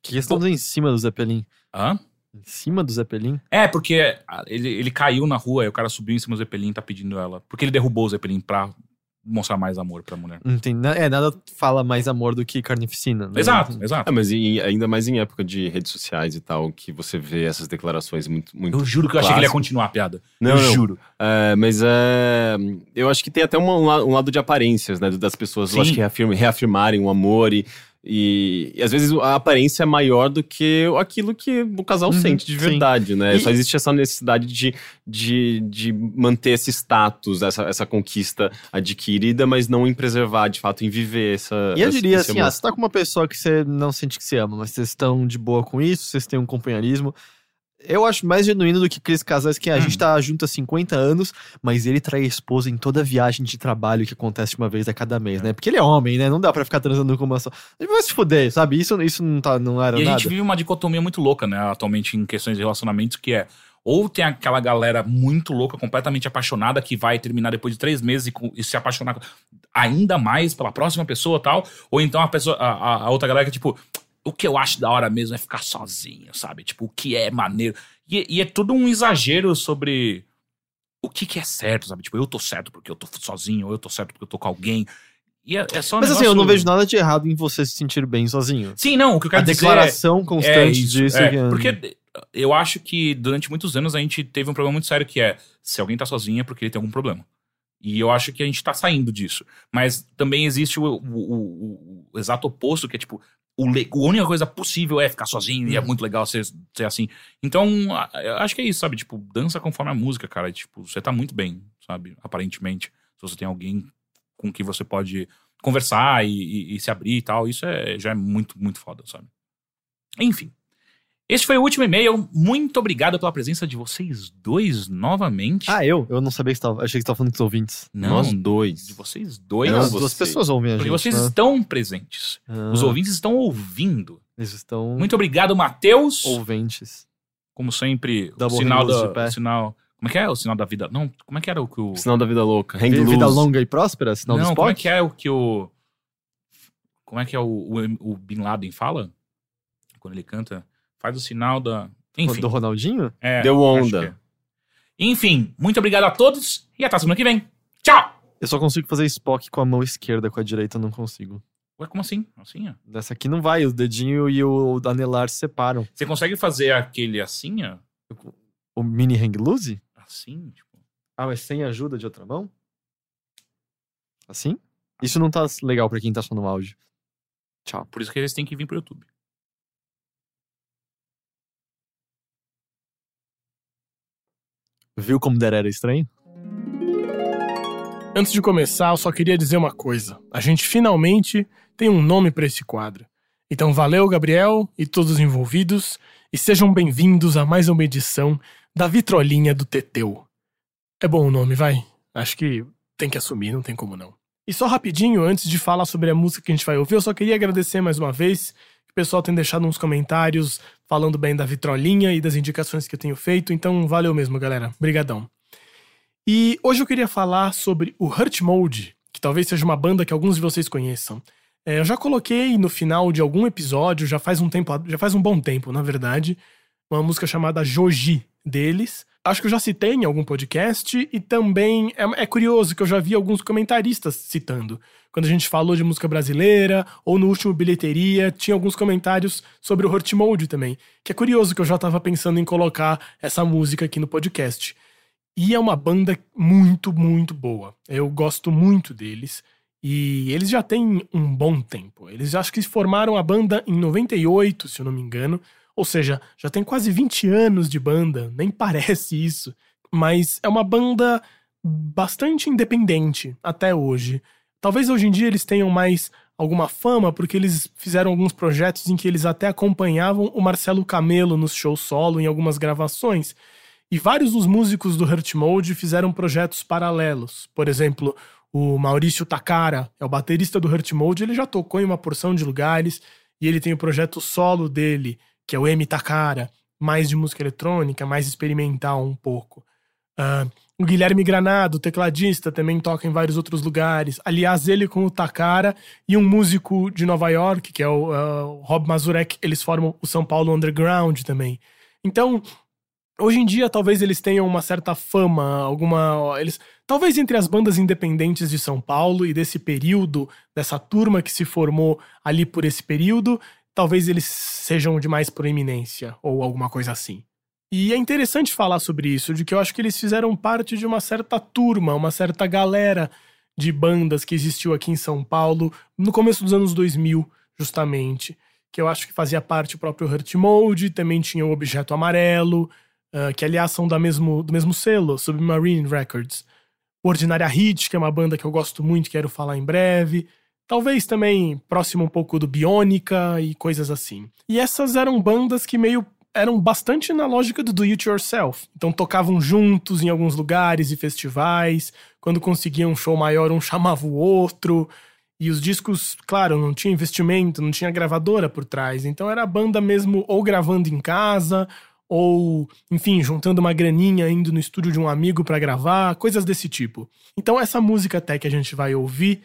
Que estamos em cima do Zeppelin. Hã? Em cima do Zeppelin? É, porque ah, ele, ele caiu na rua e o cara subiu em cima do Zeppelin e tá pedindo ela. Porque ele derrubou o Zeppelin pra mostrar mais amor pra mulher. Não tem, na- é, nada fala mais amor do que carnificina. né? Exato, exato. É, mas em- ainda mais em época de redes sociais e tal, que você vê essas declarações muito. muito Eu juro que eu achei que ele ia clássicas. continuar a piada. Não, eu não. juro. É, mas é. Eu acho que tem até uma- um, la- um lado de aparências, né? Das pessoas, eu Sim. acho que reafirma- reafirmarem o amor e, e, e às vezes a aparência é maior do que aquilo que o casal Uhum, sente de sim. verdade, né? E- Só existe essa necessidade de, de, de manter esse status, essa, essa conquista adquirida, mas não em preservar, de fato, em viver essa. E eu diria assim, ah, você tá com uma pessoa que você não sente que você ama, mas vocês estão de boa com isso, vocês têm um companheirismo. Eu acho mais genuíno do que aqueles casais que a gente tá junto há 50 anos, mas ele trai a esposa em toda viagem de trabalho que acontece uma vez a cada mês, né? Porque ele é homem, né? Não dá pra ficar transando com uma só. Ele vai se fuder, sabe? Isso, isso não, tá, não era E a nada. gente vive uma dicotomia muito louca, né, atualmente em questões de relacionamentos, que é Ou tem aquela galera muito louca, completamente apaixonada, que vai terminar depois de três meses e, e se apaixonar ainda mais pela próxima pessoa e tal. Ou então a, pessoa, a, a- a outra galera que, tipo, o que eu acho da hora mesmo é ficar sozinho, sabe? Tipo, o que é maneiro. E, e é tudo um exagero sobre o que, que é certo, sabe? Tipo, eu tô certo porque eu tô sozinho, ou eu tô certo porque eu tô com alguém. E é, é só um Mas assim, eu não vejo nada de errado em você se sentir bem sozinho. Sim, não, o que eu A quero dizer é- declaração é constante isso, disso. é, que- Porque eu acho que durante muitos anos a gente teve um problema muito sério que é se alguém tá sozinho é porque ele tem algum problema. E eu acho que a gente tá saindo disso. Mas também existe o, o- o- o exato oposto, que é tipo, o a única coisa possível é ficar sozinho e é muito legal ser, ser assim. Então, acho que é isso, sabe? Tipo, dança conforme a música, cara. Tipo, você tá muito bem, sabe? Aparentemente. Se você tem alguém com que você pode conversar e, e- e se abrir e tal, isso é, já é muito, muito foda, sabe? Enfim. Este foi o último e-mail. Muito obrigado pela presença de vocês dois novamente. Ah, eu? Eu não sabia que você tava. Achei que você tava falando dos ouvintes. não, Nós dois. de vocês dois. Não, As você. duas pessoas ouvem a gente. porque vocês né? estão presentes. Ah, Os ouvintes estão ouvindo. Eles estão Muito obrigado, Matheus. ouventes. Como sempre, o Double sinal Hangles da. de pé. o sinal. Como é que é o sinal da vida? Não, como é que era o que o. Sinal da vida louca. Hang Vida loose. longa e próspera, sinal do não, Spock? como é que é o que o. Como é que é o, o, o Bin Laden fala? Quando ele canta? Faz o sinal da. Enfim. Do Ronaldinho? É, Deu onda. é. Enfim, muito obrigado a todos e até semana que vem. Tchau! Eu só consigo fazer Spock com a mão esquerda, com a direita eu não consigo. Ué, como assim? Assim, ó. Dessa aqui não vai, o dedinho e o anelar se separam. Você consegue fazer aquele assim, ó? O mini hang loose? Assim, tipo. Ah, mas sem ajuda de outra mão? Assim? Isso não tá legal pra quem tá só no áudio. Tchau. Por isso que eles têm que vir pro YouTube. Viu como der era estranho? Antes de começar, eu só queria dizer uma coisa. A gente finalmente tem um nome para esse quadro. Então valeu, Gabriel e todos os envolvidos, e sejam bem-vindos a mais uma edição da Vitrolinha do Teteu. É bom o nome, vai? Acho que tem que assumir, não tem como não. E só rapidinho, antes de falar sobre a música que a gente vai ouvir, eu só queria agradecer mais uma vez o pessoal tem deixado uns comentários falando bem da Vitrolinha e das indicações que eu tenho feito, então valeu mesmo, galera. Brigadão. E hoje eu queria falar sobre o Hurt Mode, que talvez seja uma banda que alguns de vocês conheçam. É, eu já coloquei no final de algum episódio, já faz um tempo, já faz um bom tempo, na verdade, uma música chamada Joji deles. Acho que eu já citei em algum podcast e também é, é curioso que eu já vi alguns comentaristas citando. Quando a gente falou de música brasileira ou no último bilheteria, tinha alguns comentários sobre o Hurt Mode também. Que é curioso que eu já tava pensando em colocar essa música aqui no podcast. E é uma banda muito, muito boa. Eu gosto muito deles. E eles já têm um bom tempo. Eles acho que formaram a banda em 98, se eu não me engano. Ou seja, já tem quase 20 anos de banda. Nem parece isso. Mas é uma banda bastante independente até hoje. Talvez hoje em dia eles tenham mais alguma fama, porque eles fizeram alguns projetos em que eles até acompanhavam o Marcelo Camelo nos shows solo em algumas gravações. E vários dos músicos do Hurt Mode fizeram projetos paralelos. Por exemplo, o Maurício Takara é o baterista do Hurt Mode, ele já tocou em uma porção de lugares e ele tem o projeto solo dele, que é o M Takara, mais de música eletrônica, mais experimental um pouco. Ah, o Guilherme Granado, tecladista, também toca em vários outros lugares. Aliás, ele com o Takara e um músico de Nova York, que é o, o Rob Mazurek, eles formam o São Paulo Underground também. Então, hoje em dia talvez eles tenham uma certa fama, alguma eles talvez entre as bandas independentes de São Paulo e desse período, dessa turma que se formou ali por esse período, talvez eles sejam de mais proeminência ou alguma coisa assim. E é interessante falar sobre isso, de que eu acho que eles fizeram parte de uma certa turma, uma certa galera de bandas que existiu aqui em São Paulo no começo dos anos 2000, justamente, que eu acho que fazia parte o próprio Hurt Mode, também tinha o Objeto Amarelo, Uh, que aliás são da mesmo, do mesmo selo, Submarine Records. O Ordinária Hit, que é uma banda que eu gosto muito, quero falar em breve. Talvez também próximo um pouco do Bionica e coisas assim. E essas eram bandas que meio eram bastante na lógica do do it yourself. Então tocavam juntos em alguns lugares e festivais. Quando conseguiam um show maior, um chamava o outro. E os discos, claro, não tinha investimento, não tinha gravadora por trás. Então era a banda mesmo ou gravando em casa ou, enfim, juntando uma graninha indo no estúdio de um amigo pra gravar, coisas desse tipo. Então essa música até que a gente vai ouvir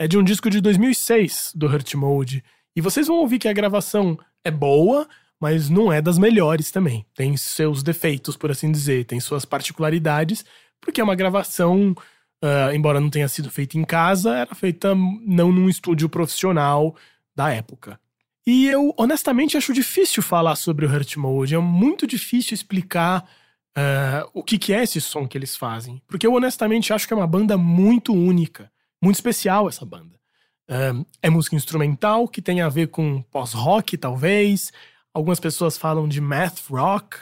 é de um disco de 2006 do Hurt Mode, e vocês vão ouvir que a gravação é boa, mas não é das melhores também. Tem seus defeitos, por assim dizer, tem suas particularidades, porque é uma gravação, uh, embora não tenha sido feita em casa, era feita não num estúdio profissional da época. E eu, honestamente, acho difícil falar sobre o Hurt Mode. É muito difícil explicar uh, o que, que é esse som que eles fazem. Porque eu, honestamente, acho que é uma banda muito única. Muito especial essa banda. É música instrumental que tem a ver com pós-rock, talvez. Algumas pessoas falam de math rock.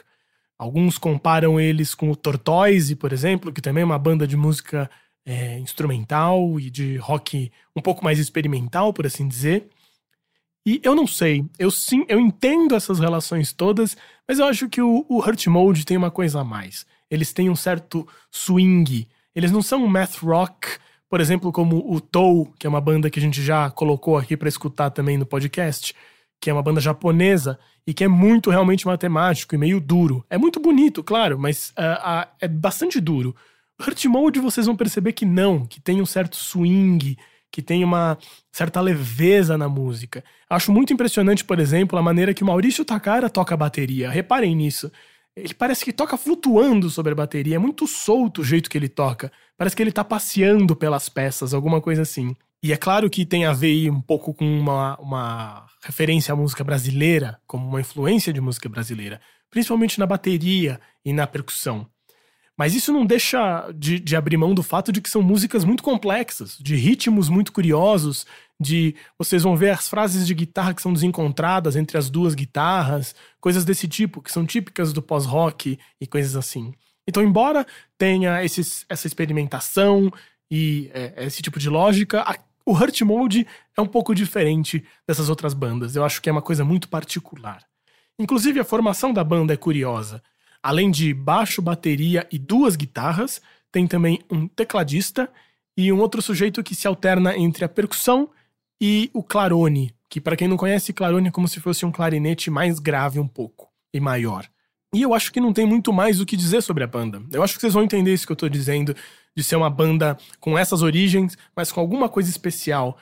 Alguns comparam eles com o Tortoise, por exemplo, que também é uma banda de música é, instrumental e de rock um pouco mais experimental, por assim dizer. E eu não sei, eu sim, eu entendo essas relações todas, mas eu acho que o, o Hurt Mode tem uma coisa a mais. Eles têm um certo swing. Eles não são math rock, por exemplo, como o Tou, que é uma banda que a gente já colocou aqui para escutar também no podcast, que é uma banda japonesa e que é muito realmente matemático e meio duro. É muito bonito, claro, mas uh, uh, é bastante duro. Hurt Mode vocês vão perceber que não, que tem um certo swing, que tem uma certa leveza na música. Acho muito impressionante, por exemplo, a maneira que o Maurício Takara toca a bateria. Reparem nisso. Ele parece que toca flutuando sobre a bateria, é muito solto o jeito que ele toca. Parece que ele tá passeando pelas peças, alguma coisa assim. E é claro que tem a ver um pouco com uma, uma referência à música brasileira, como uma influência de música brasileira, principalmente na bateria e na percussão. Mas isso não deixa de, de, abrir mão do fato de que são músicas muito complexas, de ritmos muito curiosos, de vocês vão ver as frases de guitarra que são desencontradas entre as duas guitarras, coisas desse tipo, que são típicas do pós-rock e coisas assim. Então, embora tenha esses, essa experimentação e é, esse tipo de lógica, a, o Hurt Mode é um pouco diferente dessas outras bandas. Eu acho que é uma coisa muito particular. Inclusive, a formação da banda é curiosa. Além de baixo, bateria e duas guitarras, tem também um tecladista e um outro sujeito que se alterna entre a percussão e o clarone, que para quem não conhece, clarone é como se fosse um clarinete mais grave um pouco e maior. E eu acho que não tem muito mais o que dizer sobre a banda. Eu acho que vocês vão entender isso que eu tô dizendo, de ser uma banda com essas origens, mas com alguma coisa especial.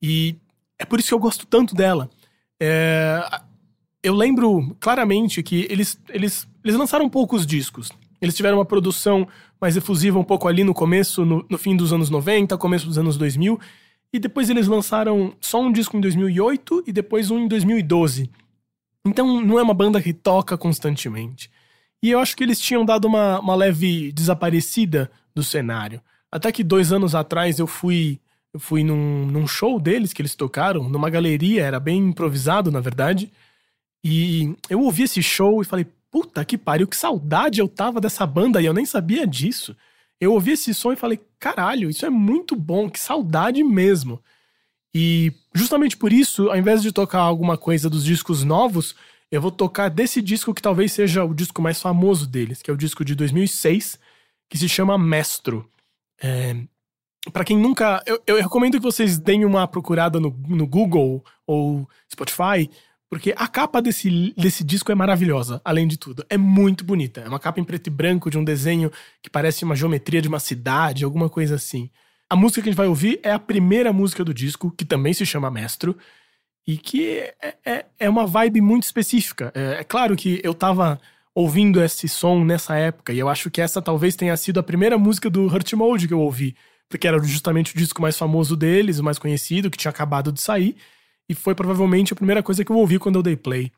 E é por isso que eu gosto tanto dela. É, eu lembro claramente que eles, eles, eles lançaram poucos discos. Eles tiveram uma produção mais efusiva um pouco ali no começo, no, no fim dos anos 90, começo dos anos 2000. E depois eles lançaram só um disco em 2008 e depois um em 2012. Então não é uma banda que toca constantemente. E eu acho que eles tinham dado uma, uma leve desaparecida do cenário. Até que dois anos atrás eu fui eu fui num, num show deles que eles tocaram, numa galeria, era bem improvisado, na verdade. E eu ouvi esse show e falei, puta que pariu, que saudade eu tava dessa banda e eu nem sabia disso. Eu ouvi esse som e falei, caralho, isso é muito bom, que saudade mesmo. E justamente por isso, ao invés de tocar alguma coisa dos discos novos, eu vou tocar desse disco que talvez seja o disco mais famoso deles, que é o disco de 2006, que se chama Mestro. É, para quem nunca. Eu, eu, recomendo que vocês deem uma procurada no, no Google ou Spotify porque a capa desse, desse disco é maravilhosa, além de tudo. É muito bonita. É uma capa em preto e branco de um desenho que parece uma geometria de uma cidade, alguma coisa assim. A música que a gente vai ouvir é a primeira música do disco, que também se chama Mestro, e que é, é, é uma vibe muito específica. É, é claro que eu tava ouvindo esse som nessa época, e eu acho que essa talvez tenha sido a primeira música do Hurt Mode que eu ouvi, porque era justamente o disco mais famoso deles, o mais conhecido, que tinha acabado de sair e foi provavelmente a primeira coisa que eu ouvi quando eu dei play.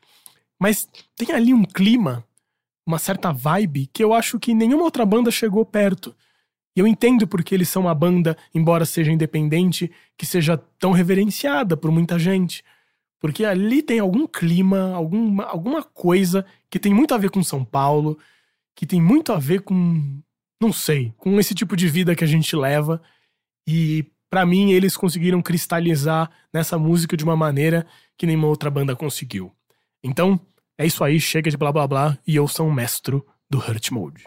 Mas tem ali um clima, uma certa vibe que eu acho que nenhuma outra banda chegou perto. E eu entendo porque eles são uma banda, embora seja independente, que seja tão reverenciada por muita gente. Porque ali tem algum clima, alguma, alguma coisa que tem muito a ver com São Paulo, que tem muito a ver com. não sei, com esse tipo de vida que a gente leva. E para mim, eles conseguiram cristalizar nessa música de uma maneira que nenhuma outra banda conseguiu. Então, é isso aí, chega de blá blá blá e eu sou um mestre do Hurt Mode.